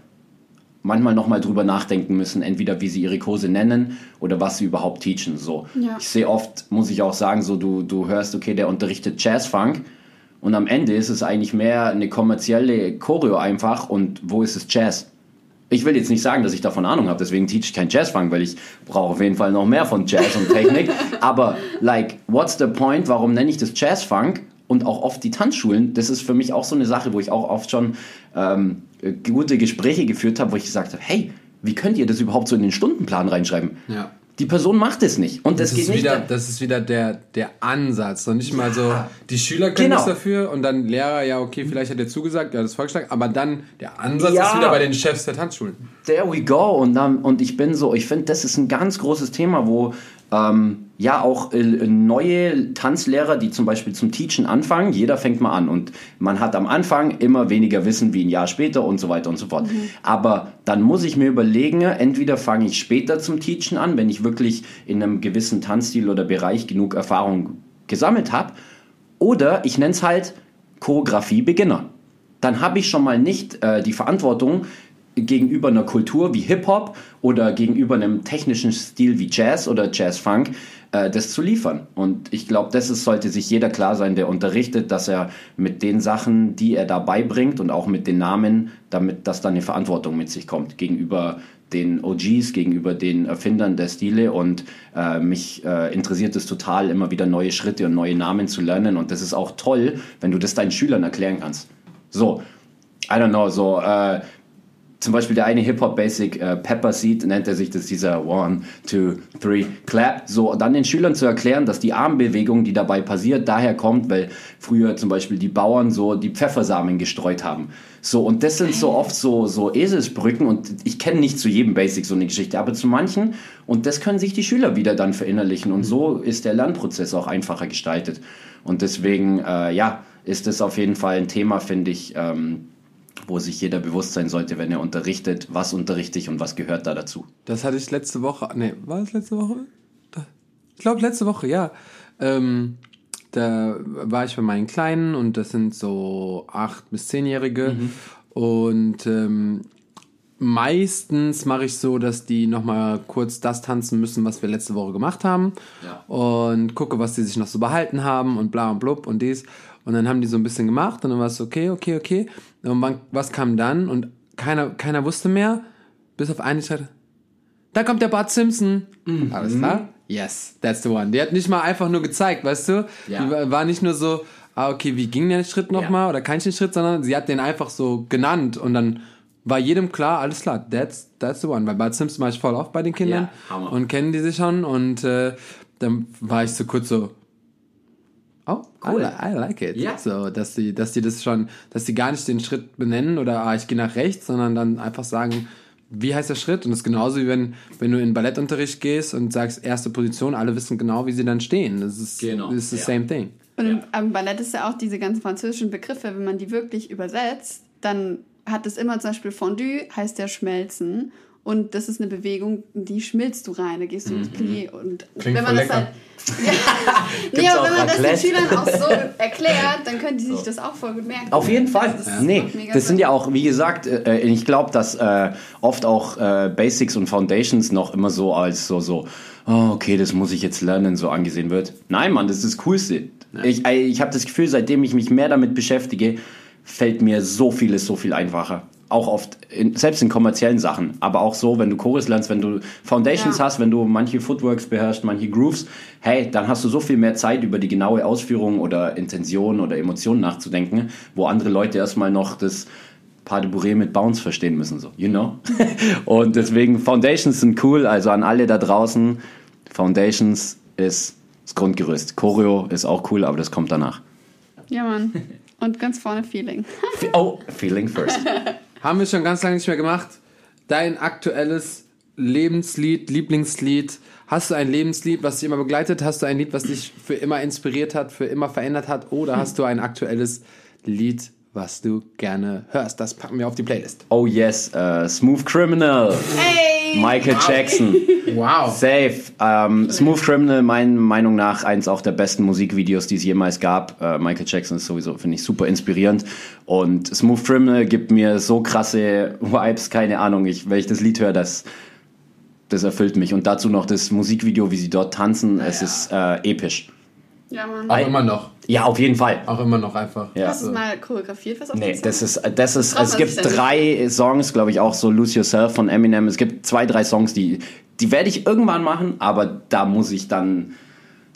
manchmal nochmal drüber nachdenken müssen, entweder wie sie ihre Kurse nennen oder was sie überhaupt teachen. So. Ja. Ich sehe oft, muss ich auch sagen, so du, du hörst, okay, der unterrichtet Jazzfunk und am Ende ist es eigentlich mehr eine kommerzielle Choreo einfach und wo ist es Jazz? Ich will jetzt nicht sagen, dass ich davon Ahnung habe, deswegen teach ich kein Jazzfunk, weil ich brauche auf jeden Fall noch mehr von Jazz und Technik. [laughs] Aber like, what's the point? Warum nenne ich das Jazzfunk? Und auch oft die Tanzschulen, das ist für mich auch so eine Sache, wo ich auch oft schon ähm, gute Gespräche geführt habe, wo ich gesagt habe, hey, wie könnt ihr das überhaupt so in den Stundenplan reinschreiben? Ja. Die Person macht es nicht. Und das, das geht nicht. Wieder, das ist wieder der, der Ansatz. Und nicht ja. mal so, die Schüler können genau. das dafür und dann Lehrer, ja, okay, vielleicht hat er zugesagt, ja, das vorgeschlagen, aber dann der Ansatz ja. ist wieder bei den Chefs der Tanzschulen. There we go. Und, dann, und ich bin so, ich finde, das ist ein ganz großes Thema, wo ähm, ja auch äh, neue Tanzlehrer, die zum Beispiel zum Teachen anfangen, jeder fängt mal an und man hat am Anfang immer weniger Wissen wie ein Jahr später und so weiter und so fort. Mhm. Aber dann muss ich mir überlegen, entweder fange ich später zum Teachen an, wenn ich wirklich in einem gewissen Tanzstil oder Bereich genug Erfahrung gesammelt habe, oder ich nenne es halt Choreografie Beginner. dann habe ich schon mal nicht äh, die Verantwortung gegenüber einer Kultur wie Hip-Hop oder gegenüber einem technischen Stil wie Jazz oder Jazz-Funk, äh, das zu liefern. Und ich glaube, das ist, sollte sich jeder klar sein, der unterrichtet, dass er mit den Sachen, die er da beibringt und auch mit den Namen, damit dass da eine Verantwortung mit sich kommt gegenüber den OGs, gegenüber den Erfindern der Stile und äh, mich äh, interessiert es total, immer wieder neue Schritte und neue Namen zu lernen und das ist auch toll, wenn du das deinen Schülern erklären kannst. So, I don't know, so äh, zum Beispiel der eine Hip-Hop-Basic äh, Pepper Seed nennt er sich, das dieser One, Two, Three, Clap. So, dann den Schülern zu erklären, dass die Armbewegung, die dabei passiert, daher kommt, weil früher zum Beispiel die Bauern so die Pfeffersamen gestreut haben. So, und das sind so oft so, so Eselsbrücken und ich kenne nicht zu jedem Basic so eine Geschichte, aber zu manchen und das können sich die Schüler wieder dann verinnerlichen und so ist der Lernprozess auch einfacher gestaltet. Und deswegen, äh, ja, ist das auf jeden Fall ein Thema, finde ich, ähm, wo sich jeder bewusst sein sollte, wenn er unterrichtet, was unterrichte ich und was gehört da dazu. Das hatte ich letzte Woche, nee, war das letzte Woche? Ich glaube letzte Woche, ja. Ähm, da war ich bei meinen Kleinen und das sind so acht bis zehnjährige mhm. und ähm, meistens mache ich so, dass die nochmal kurz das tanzen müssen, was wir letzte Woche gemacht haben ja. und gucke, was die sich noch so behalten haben und bla und blub und dies und dann haben die so ein bisschen gemacht und dann war es okay, okay, okay. Und man, was kam dann? Und keiner, keiner wusste mehr, bis auf eine Zeit. Da kommt der Bart Simpson. Mhm. Alles klar? Yes, that's the one. Die hat nicht mal einfach nur gezeigt, weißt du? Ja. Die war, nicht nur so, ah, okay, wie ging der Schritt nochmal ja. oder kein Schritt, sondern sie hat den einfach so genannt und dann war jedem klar, alles klar, that's, that's the one. Weil Bart Simpson war ich voll oft bei den Kindern ja, und kennen die sich schon und äh, dann war ich so kurz so, Oh, cool. I, I like it. Ja. So, dass die, dass die das schon, dass die gar nicht den Schritt benennen oder ah, ich gehe nach rechts, sondern dann einfach sagen, wie heißt der Schritt? Und das ist genauso wie wenn, wenn du in Ballettunterricht gehst und sagst erste Position, alle wissen genau, wie sie dann stehen. Das ist, genau. das ist the ja. same thing. Und im, am Ballett ist ja auch diese ganzen französischen Begriffe, wenn man die wirklich übersetzt, dann hat es immer zum Beispiel Fondue, heißt ja schmelzen. Und das ist eine Bewegung, die schmilzt du rein, da gehst du ins mhm. Plié. Und Klingt wenn man das halt. [laughs] Ja, nee, aber wenn man Raclette? das den Schülern auch so [laughs] erklärt, dann können die sich das auch voll gut merken. Auf jeden Fall. Das, ja. nee, das sind ja auch, wie gesagt, äh, ich glaube, dass äh, oft auch äh, Basics und Foundations noch immer so als so, so, oh, okay, das muss ich jetzt lernen, so angesehen wird. Nein, Mann, das ist das Coolste. Ja. Ich, ich habe das Gefühl, seitdem ich mich mehr damit beschäftige, fällt mir so vieles so viel einfacher auch oft, in, selbst in kommerziellen Sachen, aber auch so, wenn du Chorus lernst, wenn du Foundations ja. hast, wenn du manche Footworks beherrschst, manche Grooves, hey, dann hast du so viel mehr Zeit über die genaue Ausführung oder Intention oder Emotion nachzudenken, wo andere Leute erstmal noch das Pas de Bourrée mit Bounce verstehen müssen, so, you know? [laughs] Und deswegen, Foundations sind cool, also an alle da draußen, Foundations ist das Grundgerüst. Choreo ist auch cool, aber das kommt danach. Ja, Mann. Und ganz vorne Feeling. oh, Feeling first. [laughs] Haben wir schon ganz lange nicht mehr gemacht. Dein aktuelles Lebenslied, Lieblingslied. Hast du ein Lebenslied, was dich immer begleitet? Hast du ein Lied, was dich für immer inspiriert hat, für immer verändert hat? Oder hast du ein aktuelles Lied, was du gerne hörst? Das packen wir auf die Playlist. Oh yes, uh, Smooth Criminal. Hey! Michael wow. Jackson. [laughs] Wow. Safe. Ähm, Smooth Criminal, meiner Meinung nach, eins auch der besten Musikvideos, die es jemals gab. Äh, Michael Jackson ist sowieso, finde ich, super inspirierend. Und Smooth Criminal gibt mir so krasse Vibes, keine Ahnung. Ich, wenn ich das Lied höre, das, das erfüllt mich. Und dazu noch das Musikvideo, wie sie dort tanzen. Ja, es ist äh, episch. Ja, Mann. Auch immer noch. Ja, auf jeden Fall. Auch immer noch einfach. Ja. Hast du es mal choreografiert, was auf Nee, das ist, das ist, es gibt drei Songs, glaube ich, auch so Lose Yourself von Eminem. Es gibt zwei, drei Songs, die, die werde ich irgendwann machen, aber da muss ich dann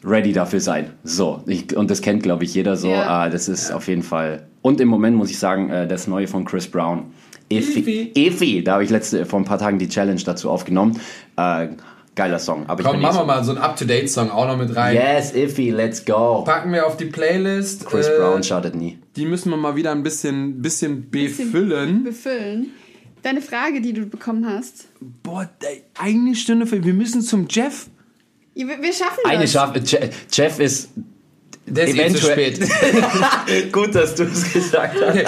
ready dafür sein. So, ich, und das kennt, glaube ich, jeder so. Ja. Ah, das ist ja. auf jeden Fall. Und im Moment muss ich sagen, äh, das neue von Chris Brown. Efi. Efi, da habe ich letzte, vor ein paar Tagen die Challenge dazu aufgenommen. Äh, Geiler Song. Aber Komm, machen wir mal so einen Up-to-Date-Song auch noch mit rein. Yes, Iffy, let's go. Packen wir auf die Playlist. Chris äh, Brown schadet nie. Die müssen wir mal wieder ein bisschen, bisschen befüllen. befüllen. Deine Frage, die du bekommen hast. Boah, eine Stunde für. Wir müssen zum Jeff. Ja, wir, wir schaffen das. Eine schaffen. Jeff ist. Der ist eventuell eh zu spät. [laughs] Gut, dass du es gesagt hast. Okay.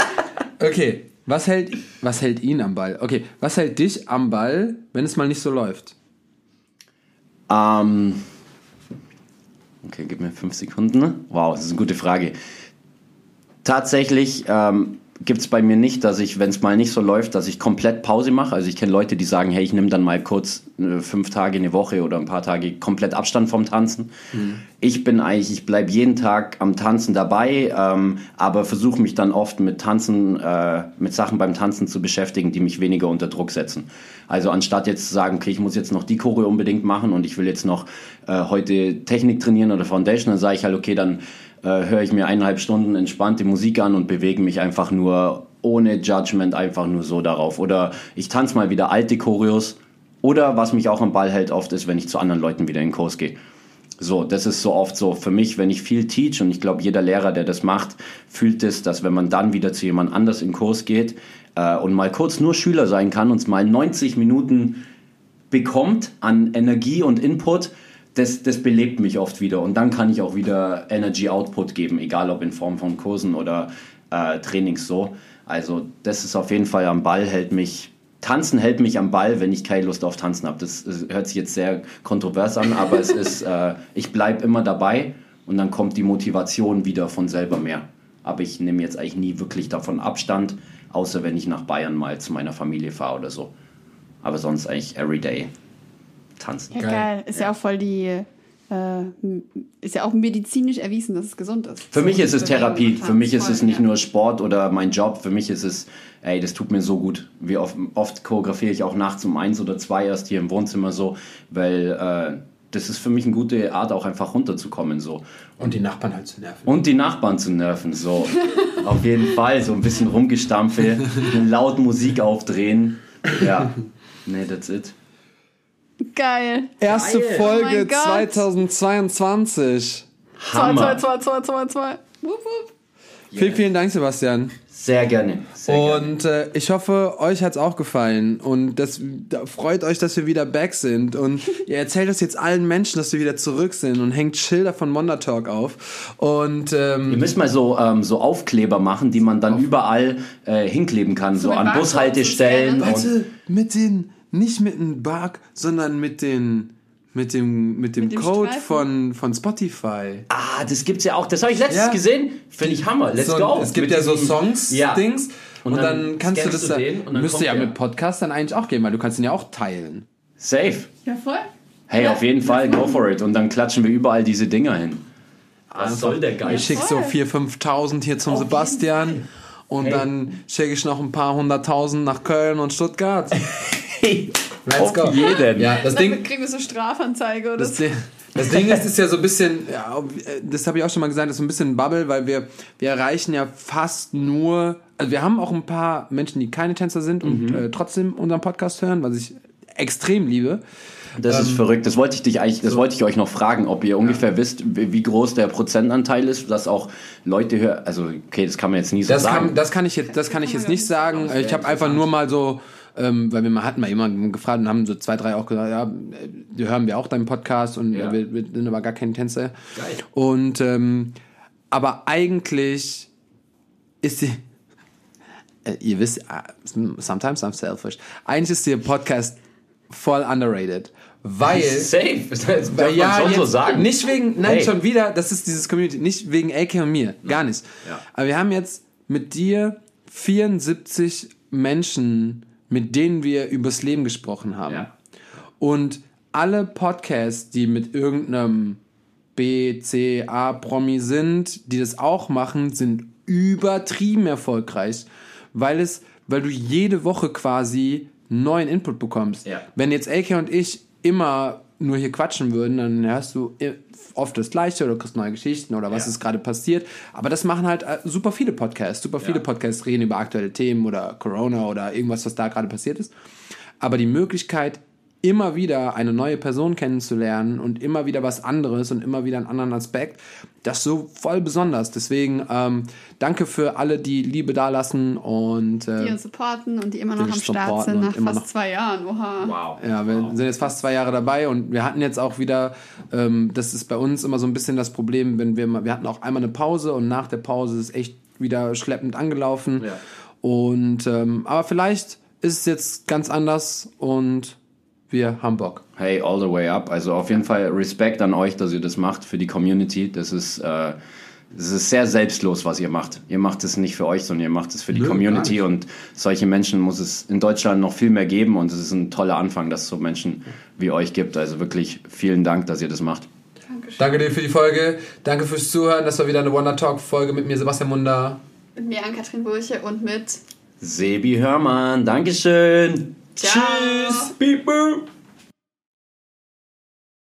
okay. Was hält, was hält ihn am Ball? Okay, was hält dich am Ball, wenn es mal nicht so läuft? Ähm, okay, gib mir fünf Sekunden. Wow, das ist eine gute Frage. Tatsächlich ähm, gibt es bei mir nicht, dass ich, wenn es mal nicht so läuft, dass ich komplett Pause mache. Also ich kenne Leute, die sagen, hey, ich nehme dann mal kurz äh, fünf Tage, eine Woche oder ein paar Tage komplett Abstand vom Tanzen. Mhm. Ich bin eigentlich, ich bleibe jeden Tag am Tanzen dabei, ähm, aber versuche mich dann oft mit Tanzen, äh, mit Sachen beim Tanzen zu beschäftigen, die mich weniger unter Druck setzen. Also anstatt jetzt zu sagen, okay, ich muss jetzt noch die Choreo unbedingt machen und ich will jetzt noch äh, heute Technik trainieren oder Foundation, dann sage ich halt, okay, dann höre ich mir eineinhalb Stunden entspannte Musik an und bewege mich einfach nur ohne Judgment, einfach nur so darauf. Oder ich tanze mal wieder alte Choreos. Oder was mich auch am Ball hält oft ist, wenn ich zu anderen Leuten wieder in den Kurs gehe. So, das ist so oft so für mich, wenn ich viel teach und ich glaube, jeder Lehrer, der das macht, fühlt es, dass wenn man dann wieder zu jemand anders in den Kurs geht äh, und mal kurz nur Schüler sein kann und mal 90 Minuten bekommt an Energie und Input, das, das belebt mich oft wieder und dann kann ich auch wieder Energy Output geben, egal ob in Form von Kursen oder äh, Trainings so. Also das ist auf jeden Fall am Ball, hält mich, Tanzen hält mich am Ball, wenn ich keine Lust auf Tanzen habe. Das, das, hört sich jetzt sehr kontrovers an, aber es [laughs] ist, äh, ich bleibe immer dabei und dann kommt die Motivation wieder von selber mehr. Aber ich nehme jetzt eigentlich nie wirklich davon Abstand, außer wenn ich nach Bayern mal zu meiner Familie fahre oder so. Aber sonst eigentlich everyday tanzen. Ja, geil. geil. Ist ja. ja auch voll die äh, ist ja auch medizinisch erwiesen, dass es gesund ist. Für so mich ist es Therapie. Für mich ist es nicht nur Sport oder mein Job. Für mich ist es, ey, das tut mir so gut. Wie oft, oft choreografiere ich auch nachts um eins oder zwei erst hier im Wohnzimmer so, weil äh, das ist für mich eine gute Art, auch einfach runterzukommen. So. Und die Nachbarn halt zu nerven. Und die Nachbarn zu nerven, so. [laughs] Auf jeden Fall, so ein bisschen rumgestampfe, laut Musik aufdrehen. Ja, [laughs] nee, that's it. Geil. Erste Geil. Folge oh 2022. Hammer. 2, 2, 2, 2, 2, Vielen, vielen Dank, Sebastian. Sehr gerne. Sehr und äh, ich hoffe, euch hat es auch gefallen. Und das da freut euch, dass wir wieder back sind. Und [laughs] ihr erzählt das jetzt allen Menschen, dass wir wieder zurück sind und hängt Schilder von Monda Talk auf. Und ähm, ihr müsst mal so, ähm, so Aufkleber machen, die man dann auf. überall äh, hinkleben kann, so, so an Bushaltestellen. Warte, mit den nicht mit einem Bug, sondern mit den mit dem, mit dem, mit dem Code von, von Spotify. Ah, das gibt's ja auch. Das habe ich letztens ja. gesehen. Finde ich Hammer. Let's so, go. Es gibt mit ja so Songs-Dings. Ja. Und, und, dann, dann kannst du das du den, dann, müsste ja mit Podcast dann eigentlich auch gehen, weil du kannst ihn ja auch teilen. Safe. Ja, voll. Hey, ja, auf jeden Fall, go for it. Und dann klatschen wir überall diese Dinger hin. Was soll der Geist? Ich schicke so 4.000, 5.000 hier zum auf Sebastian. Und hey. dann schicke ich noch ein paar hunderttausend nach Köln und Stuttgart. [laughs] Hey, let's go. jeden. Ja, das Ding, kriegen wir so Strafanzeige oder das so. Ding, das Ding ist, ist ja so ein bisschen, ja, das habe ich auch schon mal gesagt, das ist so ein bisschen Bubble, weil wir, wir erreichen ja fast nur, also wir haben auch ein paar Menschen, die keine Tänzer sind und mhm. äh, trotzdem unseren Podcast hören, was ich extrem liebe. Das ähm, ist verrückt. Das wollte ich dich eigentlich, das so. wollte ich euch noch fragen, ob ihr ungefähr ja. wisst, wie groß der Prozentanteil ist, dass auch Leute hören. Also okay, das kann man jetzt nie so das sagen. Kann, das kann ich jetzt, das kann ich jetzt nicht sagen. Ich habe einfach nur mal so ähm, weil wir mal hatten mal jemanden gefragt und haben so zwei, drei auch gesagt, ja, wir hören wir auch deinen Podcast und ja. wir, wir, sind aber gar keine Tänzer. Geil. Und ähm, aber eigentlich ist die äh, ihr wisst, sometimes I'm selfish. Eigentlich ist der Podcast voll underrated. Weil. [laughs] Safe, das darf weil, ja, schon so sagen. Nicht wegen, nein, hey. schon wieder, das ist dieses Community, nicht wegen AK und mir, gar nicht. Ja. Aber wir haben jetzt mit dir 74 Menschen mit denen wir übers Leben gesprochen haben. Ja. Und alle Podcasts, die mit irgendeinem B, C, A Promi sind, die das auch machen, sind übertrieben erfolgreich, weil es, weil du jede Woche quasi neuen Input bekommst. Ja. Wenn jetzt AK und ich immer nur hier quatschen würden, dann hörst du oft das Gleiche oder kriegst neue Geschichten oder was ja. ist gerade passiert. Aber das machen halt äh, super viele Podcasts. Super viele ja. Podcasts reden über aktuelle Themen oder Corona oder irgendwas, was da gerade passiert ist. Aber die Möglichkeit, immer wieder eine neue Person kennenzulernen und immer wieder was anderes und immer wieder einen anderen Aspekt, das ist so voll besonders. Deswegen ähm, danke für alle, die Liebe dalassen und äh, die uns supporten und die immer noch am Start sind nach fast noch, zwei Jahren. Oha. Wow. Ja, wir wow. sind jetzt fast zwei Jahre dabei und wir hatten jetzt auch wieder, ähm, das ist bei uns immer so ein bisschen das Problem, wenn wir mal, wir hatten auch einmal eine Pause und nach der Pause ist es echt wieder schleppend angelaufen. Ja. Und ähm, aber vielleicht ist es jetzt ganz anders und wir haben Bock. Hey, all the way up. Also auf jeden Fall Respekt an euch, dass ihr das macht für die Community. Das ist, äh, es ist sehr selbstlos, was ihr macht. Ihr macht es nicht für euch, sondern ihr macht es für die Nö, Community und solche Menschen muss es in Deutschland noch viel mehr geben und es ist ein toller Anfang, dass es so Menschen wie euch gibt. Also wirklich vielen Dank, dass ihr das macht. Dankeschön. Danke dir für die Folge. Danke fürs Zuhören. Das war wieder eine Wonder Talk Folge mit mir, Sebastian Munder. Mit mir, Ann-Kathrin Burche und mit Sebi Hörmann. Dankeschön. Ciao. Tschüss. Beep, boop.